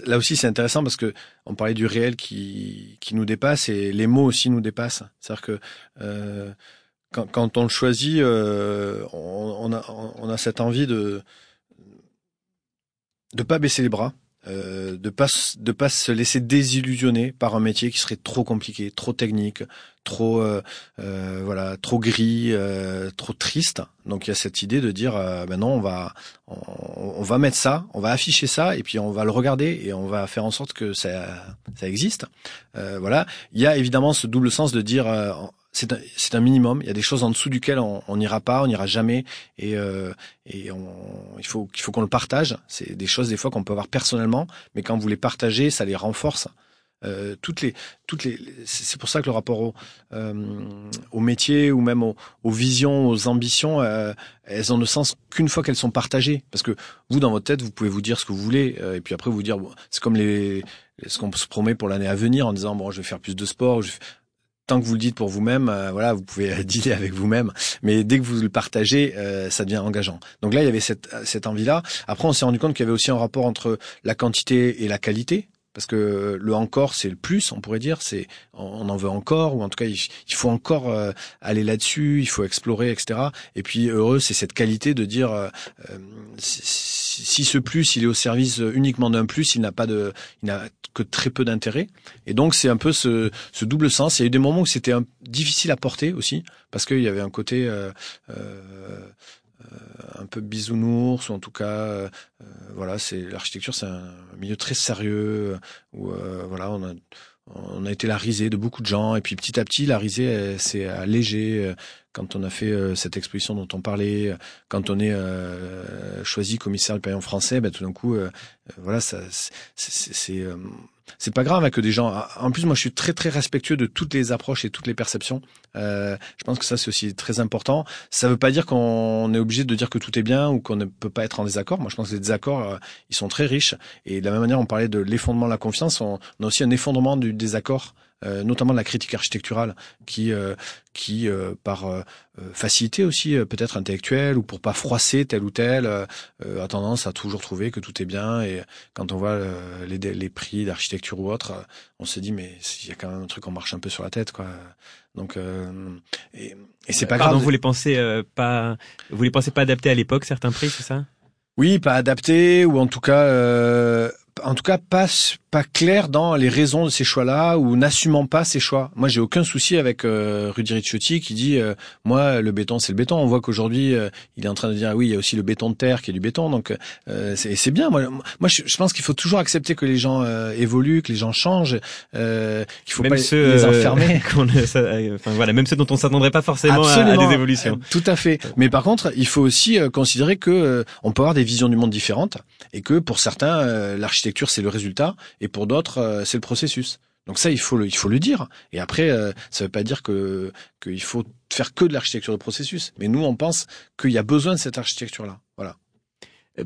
Là aussi, c'est intéressant parce que on parlait du réel qui, qui nous dépasse et les mots aussi nous dépassent. C'est-à-dire que euh, quand, quand, on le choisit, on, a, on a cette envie de de pas baisser les bras euh, de pas de pas se laisser désillusionner par un métier qui serait trop compliqué, trop technique, trop euh, euh voilà, trop gris, euh, trop triste. Donc il y a cette idée de dire ben non, on va on, va mettre ça, on va afficher ça et puis on va le regarder et on va faire en sorte que ça ça existe. voilà, il y a évidemment ce double sens de dire c'est un, un, minimum. Il y a des choses en dessous duquel on n'ira pas, on n'ira jamais, et, euh, et on, il faut qu'il faut qu'on le partage. C'est des choses des fois qu'on peut avoir personnellement, mais quand vous les partagez, ça les renforce. Euh, toutes les, toutes les, c'est pour ça que le rapport au, euh, au métier ou même aux, aux visions, aux ambitions, euh, elles ont le sens qu'une fois qu'elles sont partagées. Parce que vous, dans votre tête, vous pouvez vous dire ce que vous voulez, euh, et puis après vous dire, bon, c'est comme les, ce qu'on se promet pour l'année à venir en disant bon, je vais faire plus de sport. Tant que vous le dites pour vous-même, euh, voilà, vous pouvez [LAUGHS] dealer avec vous-même. Mais dès que vous le partagez, euh, ça devient engageant. Donc là, il y avait cette, cette envie-là. Après, on s'est rendu compte qu'il y avait aussi un rapport entre la quantité et la qualité parce que le encore c'est le plus on pourrait dire c'est on en veut encore ou en tout cas il, faut encore euh, aller là-dessus il faut explorer etc et puis heureux c'est cette qualité de dire euh, euh, si, ce plus il est au service uniquement d'un plus il n'a pas de il n'a que très peu d'intérêt. Et donc c'est un peu ce, ce, double sens. Il y a eu des moments où c'était difficile à porter aussi parce qu'il y avait un côté euh, un peu bisounours ou en tout cas euh, euh, voilà c'est l'architecture c'est un milieu très sérieux où voilà on a on a été la risée de beaucoup de gens et puis petit à petit la risée s'est allégée quand on a fait cette exposition dont on parlait quand on est choisi commissaire du pavillon français ben tout d'un coup voilà ça c'est c'est pas grave hein, que des gens. En plus, moi, je suis très très respectueux de toutes les approches et toutes les perceptions. Euh, je pense que ça c'est aussi très important. Ça veut pas dire qu'on est obligé de dire que tout est bien ou qu'on ne peut pas être en désaccord. Moi, je pense que les désaccords, euh, ils sont très riches. Et de la même manière, on parlait de l'effondrement de la confiance. On, a aussi un effondrement du désaccord. Euh, notamment de la critique architecturale, qui, euh, qui par facilité aussi peut-être intellectuelle ou pour pas froisser tel ou tel, a tendance à toujours trouver que tout est bien. Et quand on voit les, les prix d'architecture ou autre, on se dit mais il y a quand même un truc qu'on marche un peu sur la tête, quoi. Donc et, et c'est pas Pardon, grave. Vous les pensez pas, vous les pensez pas adaptés à l'époque certains prix, c'est ça? Oui, pas adaptés ou en tout cas en tout cas pas pas clair dans les raisons de ces choix-là ou n'assumant pas ces choix. Moi, j'ai aucun souci avec euh, Rudy Ricciotti qui dit euh, moi le béton c'est le béton. On voit qu'aujourd'hui euh, il est en train de dire oui il y a aussi le béton de terre qui est du béton donc euh, c'est bien. Moi, moi je, pense qu'il faut toujours accepter que les gens évoluent, que les gens changent, qu'il faut même pas ceux, les enfermer. [LAUGHS] enfin voilà même ceux dont on s'attendrait pas forcément à, des évolutions. Tout à fait. Mais par contre il faut aussi considérer que on peut avoir des visions du monde différentes et que pour certains l'architecture c'est le résultat et pour d'autres, euh, c'est le processus. Donc ça, il faut le, il faut le dire. Et après, euh, ça ne veut pas dire que qu'il faut faire que de l'architecture de processus. Mais nous, on pense qu'il y a besoin de cette architecture-là. Voilà.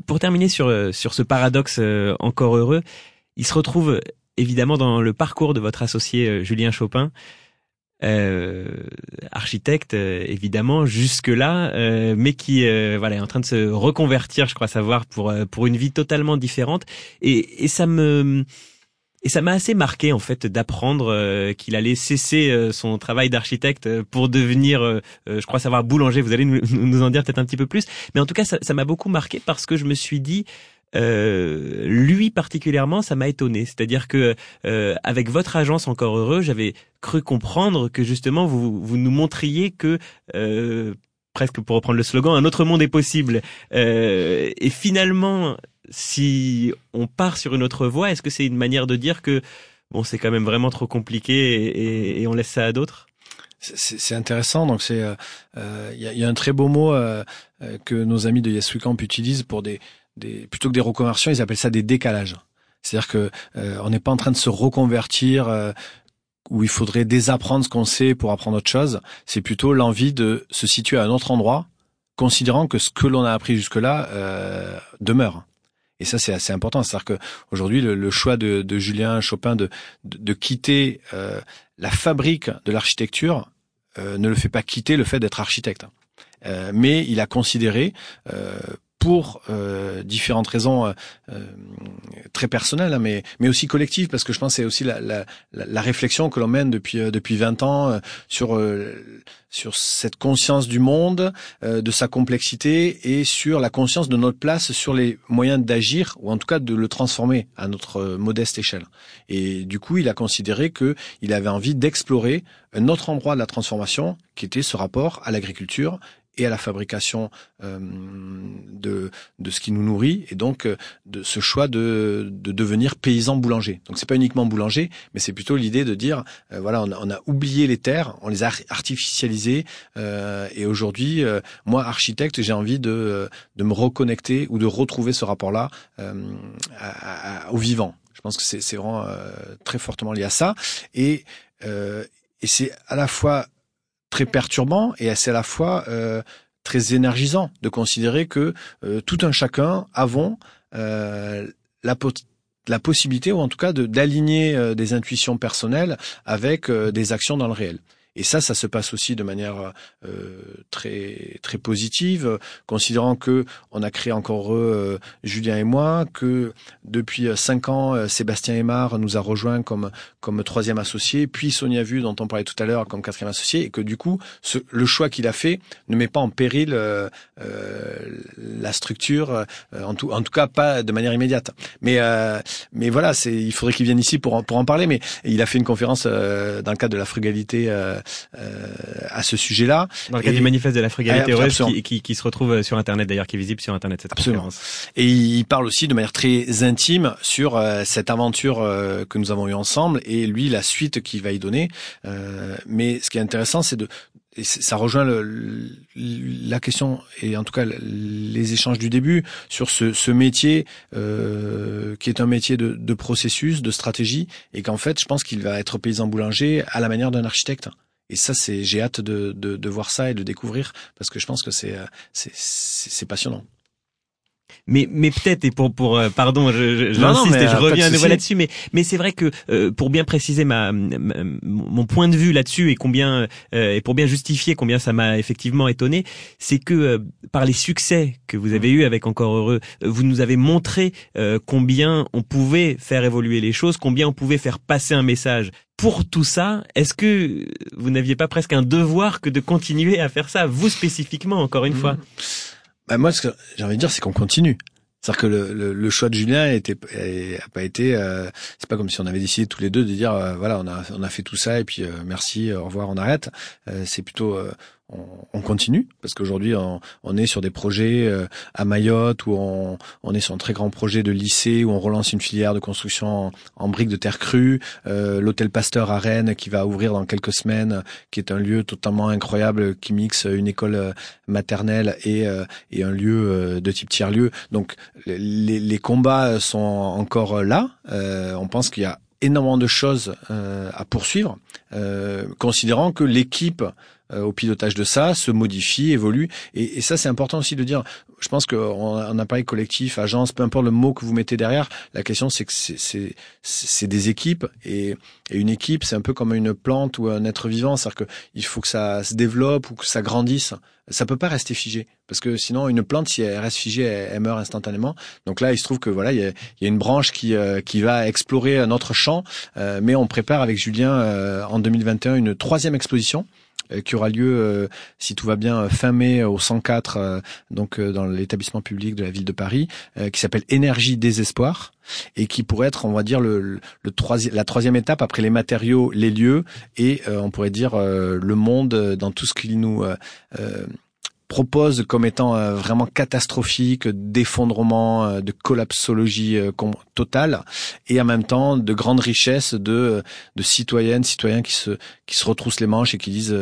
Pour terminer sur euh, sur ce paradoxe encore heureux, il se retrouve évidemment dans le parcours de votre associé Julien Chopin. Euh, architecte évidemment jusque là mais qui voilà est en train de se reconvertir je crois savoir pour pour une vie totalement différente et, et ça me et ça m'a assez marqué en fait d'apprendre euh, qu'il allait cesser euh, son travail d'architecte euh, pour devenir, je crois savoir boulanger. Vous allez nous, nous en dire peut-être un petit peu plus, mais en tout cas ça m'a beaucoup marqué parce que je me suis dit, lui particulièrement, ça m'a étonné. C'est-à-dire que avec votre agence encore heureux, j'avais cru comprendre que justement vous vous nous montriez que presque pour reprendre le slogan, un autre monde est possible. et finalement, si on part sur une autre voie, est-ce que c'est une manière de dire que bon, c'est quand même vraiment trop compliqué et, on laisse ça à d'autres? C'est intéressant. Donc c'est, il y, a, y, a, un très beau mot que nos amis de Yes Weekend utilisent pour des, plutôt que des reconversions, ils appellent ça des décalages. C'est-à-dire que on n'est pas en train de se reconvertir où il faudrait désapprendre ce qu'on sait pour apprendre autre chose. C'est plutôt l'envie de se situer à un autre endroit, considérant que ce que l'on a appris jusque-là euh, demeure. Et ça, c'est assez important. C'est-à-dire que aujourd'hui, le, choix de, Julien Chopin de, de, quitter euh, la fabrique de l'architecture euh, ne le fait pas quitter le fait d'être architecte. Euh, mais il a considéré pour euh, différentes raisons euh, euh, très personnelles, hein, mais mais aussi collectives, parce que je pense c'est aussi la, la, la, réflexion que l'on mène depuis depuis 20 ans sur sur cette conscience du monde, de sa complexité et sur la conscience de notre place, sur les moyens d'agir ou en tout cas de le transformer à notre modeste échelle. Et du coup, il a considéré que il avait envie d'explorer un autre endroit de la transformation, qui était ce rapport à l'agriculture et à la fabrication euh, de, de ce qui nous nourrit et donc euh, de ce choix de, de devenir paysan boulanger. Donc c'est pas uniquement boulanger, mais c'est plutôt l'idée de dire euh, voilà on a, on a, oublié les terres, on les a artificialisées et aujourd'hui moi architecte j'ai envie de, de me reconnecter ou de retrouver ce rapport-là au vivant. Je pense que c'est vraiment très fortement lié à ça et et c'est à la fois très perturbant et c'est à la fois euh, très énergisant de considérer que euh, tout un chacun avons euh, la, la possibilité ou en tout cas d'aligner des intuitions personnelles avec des actions dans le réel. Et ça, ça se passe aussi de manière euh, très très positive, considérant que on a créé encore euh, Julien et moi, que depuis cinq ans, euh, Sébastien Aymar nous a rejoint comme comme troisième associé, puis Sonia Vu dont on parlait tout à l'heure comme quatrième associé, et que du coup, ce, le choix qu'il a fait ne met pas en péril euh, la structure, en tout en tout cas pas de manière immédiate. Mais mais voilà, c'est il faudrait qu'il vienne ici pour en, pour en parler. Mais il a fait une conférence dans le cadre de la frugalité euh, à ce sujet-là. Dans le cadre du manifeste de la frugalité heureuse qui, qui, qui, se retrouve sur Internet d'ailleurs, qui est visible sur Internet cette absolument. conférence. Et il parle aussi de manière très intime sur euh, cette aventure euh, que nous avons eue ensemble et lui la suite qu'il va y donner. mais ce qui est intéressant, c'est de et ça rejoint le, la question et en tout cas les échanges du début sur ce, ce métier euh, qui est un métier de, de processus, de stratégie, et qu'en fait, je pense qu'il va être paysan boulanger à la manière d'un architecte. Et ça, c'est, j'ai hâte de, de, de, voir ça et de découvrir parce que je pense que c'est, euh, c'est, c'est passionnant. Mais, mais peut-être et pour pour euh, pardon, je, je, et je reviens à nouveau là-dessus. Mais mais c'est vrai que euh, pour bien préciser ma, mon point de vue là-dessus et combien et pour bien justifier combien ça m'a effectivement étonné, c'est que par les succès que vous avez eu avec Encore Heureux, vous nous avez montré combien on pouvait faire évoluer les choses, combien on pouvait faire passer un message. Pour tout ça, est-ce que vous n'aviez pas presque un devoir que de continuer à faire ça, vous spécifiquement, encore une fois? Bah Moi, ce que j'ai envie de dire, c'est qu'on continue. C'est-à-dire que le, le, choix de Julien était, a pas été. Euh, c'est pas comme si on avait décidé tous les deux de dire euh, voilà on a on a fait tout ça et puis euh, merci au revoir on arrête. c'est plutôt on, continue parce qu'aujourd'hui on, est sur des projets euh, à Mayotte où on, est sur un très grand projet de lycée où on relance une filière de construction en, briques de terre crue, euh, l'hôtel Pasteur à Rennes qui va ouvrir dans quelques semaines, qui est un lieu totalement incroyable qui mixe une école euh, maternelle et, et un lieu de type tiers lieu. Donc les, les combats sont encore là. on pense qu'il y a énormément de choses à poursuivre, considérant que l'équipe euh, au pilotage de ça, se modifie, évolue. Et, et ça, c'est important aussi de dire. Je pense qu'en appareil collectif, agence, peu importe le mot que vous mettez derrière, la question c'est que c'est des équipes et, et une équipe, c'est un peu comme une plante ou un être vivant, c'est-à-dire qu'il faut que ça se développe ou que ça grandisse. Ça peut pas rester figé parce que sinon une plante, si elle reste figée, elle, meurt instantanément. Donc là, il se trouve que voilà, il y a, y a une branche qui euh, qui va explorer un autre champ, euh, mais on prépare avec Julien en 2021 une troisième exposition euh, qui aura lieu, euh, si tout va bien, fin mai au 104, euh, donc dans l'établissement public de la ville de Paris, qui s'appelle Énergie Désespoir et qui pourrait être, on va dire, le, le troisième, la troisième étape après les matériaux, les lieux et on pourrait dire le monde dans tout ce qui nous propose comme étant vraiment catastrophique, d'effondrement, de collapsologie totale, et en même temps de grandes richesses de, de citoyennes, citoyens qui se qui se retroussent les manches et qui disent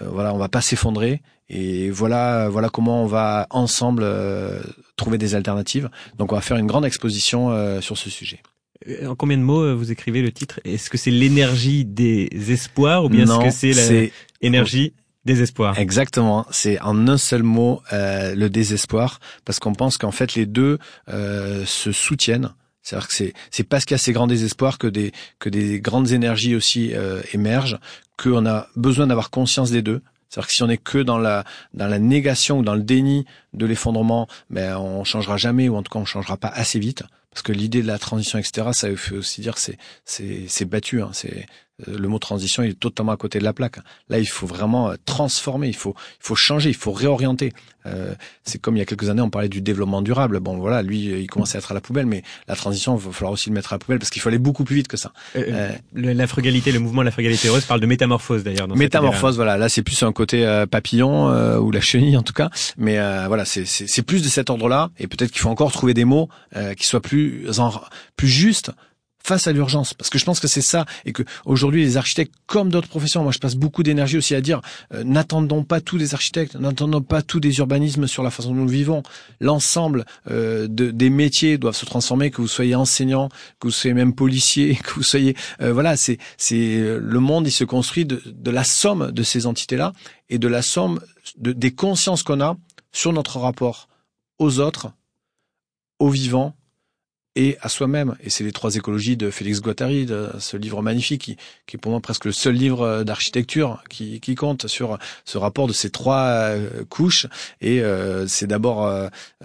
voilà on va pas s'effondrer et voilà, voilà comment on va ensemble euh, trouver des alternatives. Donc, on va faire une grande exposition euh, sur ce sujet. Euh, en combien de mots vous écrivez le titre? Est-ce que c'est l'énergie des espoirs ou bien est-ce que c'est l'énergie des espoirs Exactement. C'est en un seul mot le désespoir parce qu'on pense qu'en fait les deux se soutiennent. C'est-à-dire que c'est c'est parce qu'il y a ces grands désespoirs que des que des grandes énergies aussi émergent, qu'on a besoin d'avoir conscience des deux c'est-à-dire que si on est que dans la dans la négation ou dans le déni de l'effondrement, ben on changera jamais ou en tout cas on changera pas assez vite parce que l'idée de la transition etc. Ça veut aussi dire c'est c'est c'est battu, hein, c'est euh, le mot transition il est totalement à côté de la plaque. Là, il faut vraiment euh, transformer, il faut, il faut changer, il faut réorienter. Euh, c'est comme il y a quelques années, on parlait du développement durable. Bon, voilà, lui, il commençait à être à la poubelle, mais la transition, il va falloir aussi le mettre à la poubelle parce qu'il fallait beaucoup plus vite que ça. la frugalité, le mouvement de la frugalité heureuse parle de métamorphose d'ailleurs. Métamorphose, voilà. Là, c'est plus un côté papillon ou la chenille en tout cas, mais voilà, c'est plus de cet ordre-là. Et peut-être qu'il faut encore trouver des mots qui soient plus plus justes face à l'urgence. Parce que je pense que c'est ça et que aujourd'hui les architectes comme d'autres professions moi je passe beaucoup d'énergie aussi à dire euh, n'attendons pas tous des architectes n'attendons pas tous des urbanismes sur la façon dont nous vivons. L'ensemble euh, de, des métiers doivent se transformer que vous soyez enseignant que vous soyez même policier [LAUGHS] que vous soyez euh, voilà c'est c'est le monde il se construit de, de la somme de ces entités là et de la somme de, des consciences qu'on a sur notre rapport aux autres aux vivants et à soi-même. Et c'est les trois écologies de Félix Guattari, de ce livre magnifique qui, qui, est pour moi presque le seul livre euh, d'architecture qui, qui, compte sur ce rapport de ces trois euh, couches. Et euh, c'est d'abord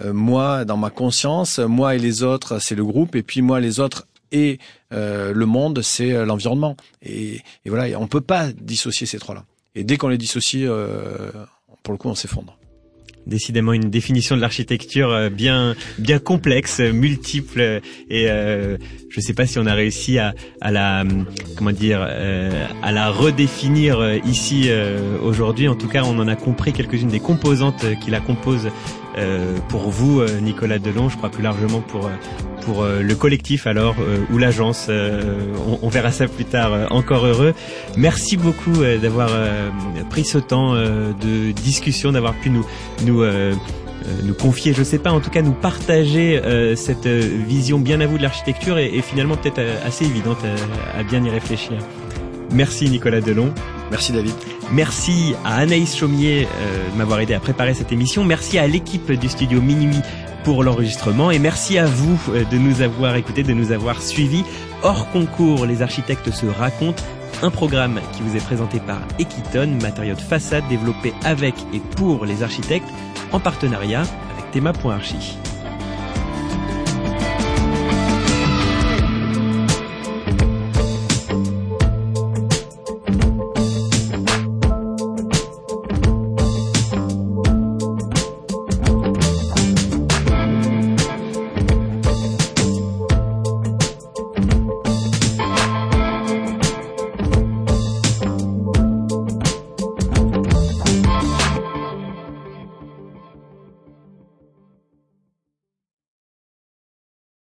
moi dans ma conscience, moi et les autres, c'est le groupe, et puis moi les autres et le monde, c'est l'environnement. Et, et, voilà, on peut pas dissocier ces trois-là. Et dès qu'on les dissocie, pour le coup, on s'effondre. Décidément une définition de l'architecture euh, bien bien complexe, multiple et euh, je ne sais pas si on a réussi à, à la comment dire euh, à la redéfinir ici aujourd'hui. En tout cas, on en a compris quelques-unes des composantes qui la composent pour vous, Nicolas Delon. Je crois plus largement pour pour euh, le collectif alors euh, ou l'agence. Euh, on, verra ça plus tard. encore heureux. Merci beaucoup d'avoir pris ce temps de discussion, d'avoir pu nous nous nous confier, je sais pas, en tout cas nous partager cette vision bien à vous de l'architecture et, finalement peut-être assez évidente à, bien y réfléchir. Merci Nicolas Delon. Merci David. Merci à Anaïs Chaumier de m'avoir aidé à préparer cette émission. Merci à l'équipe du studio Minuit pour l'enregistrement et merci à vous euh, de nous avoir écoutés, de nous avoir suivis. Hors concours, les architectes se racontent. Un programme qui vous est présenté par Equiton, matériaux de façade développé avec et pour les architectes en partenariat avec Thema.archi.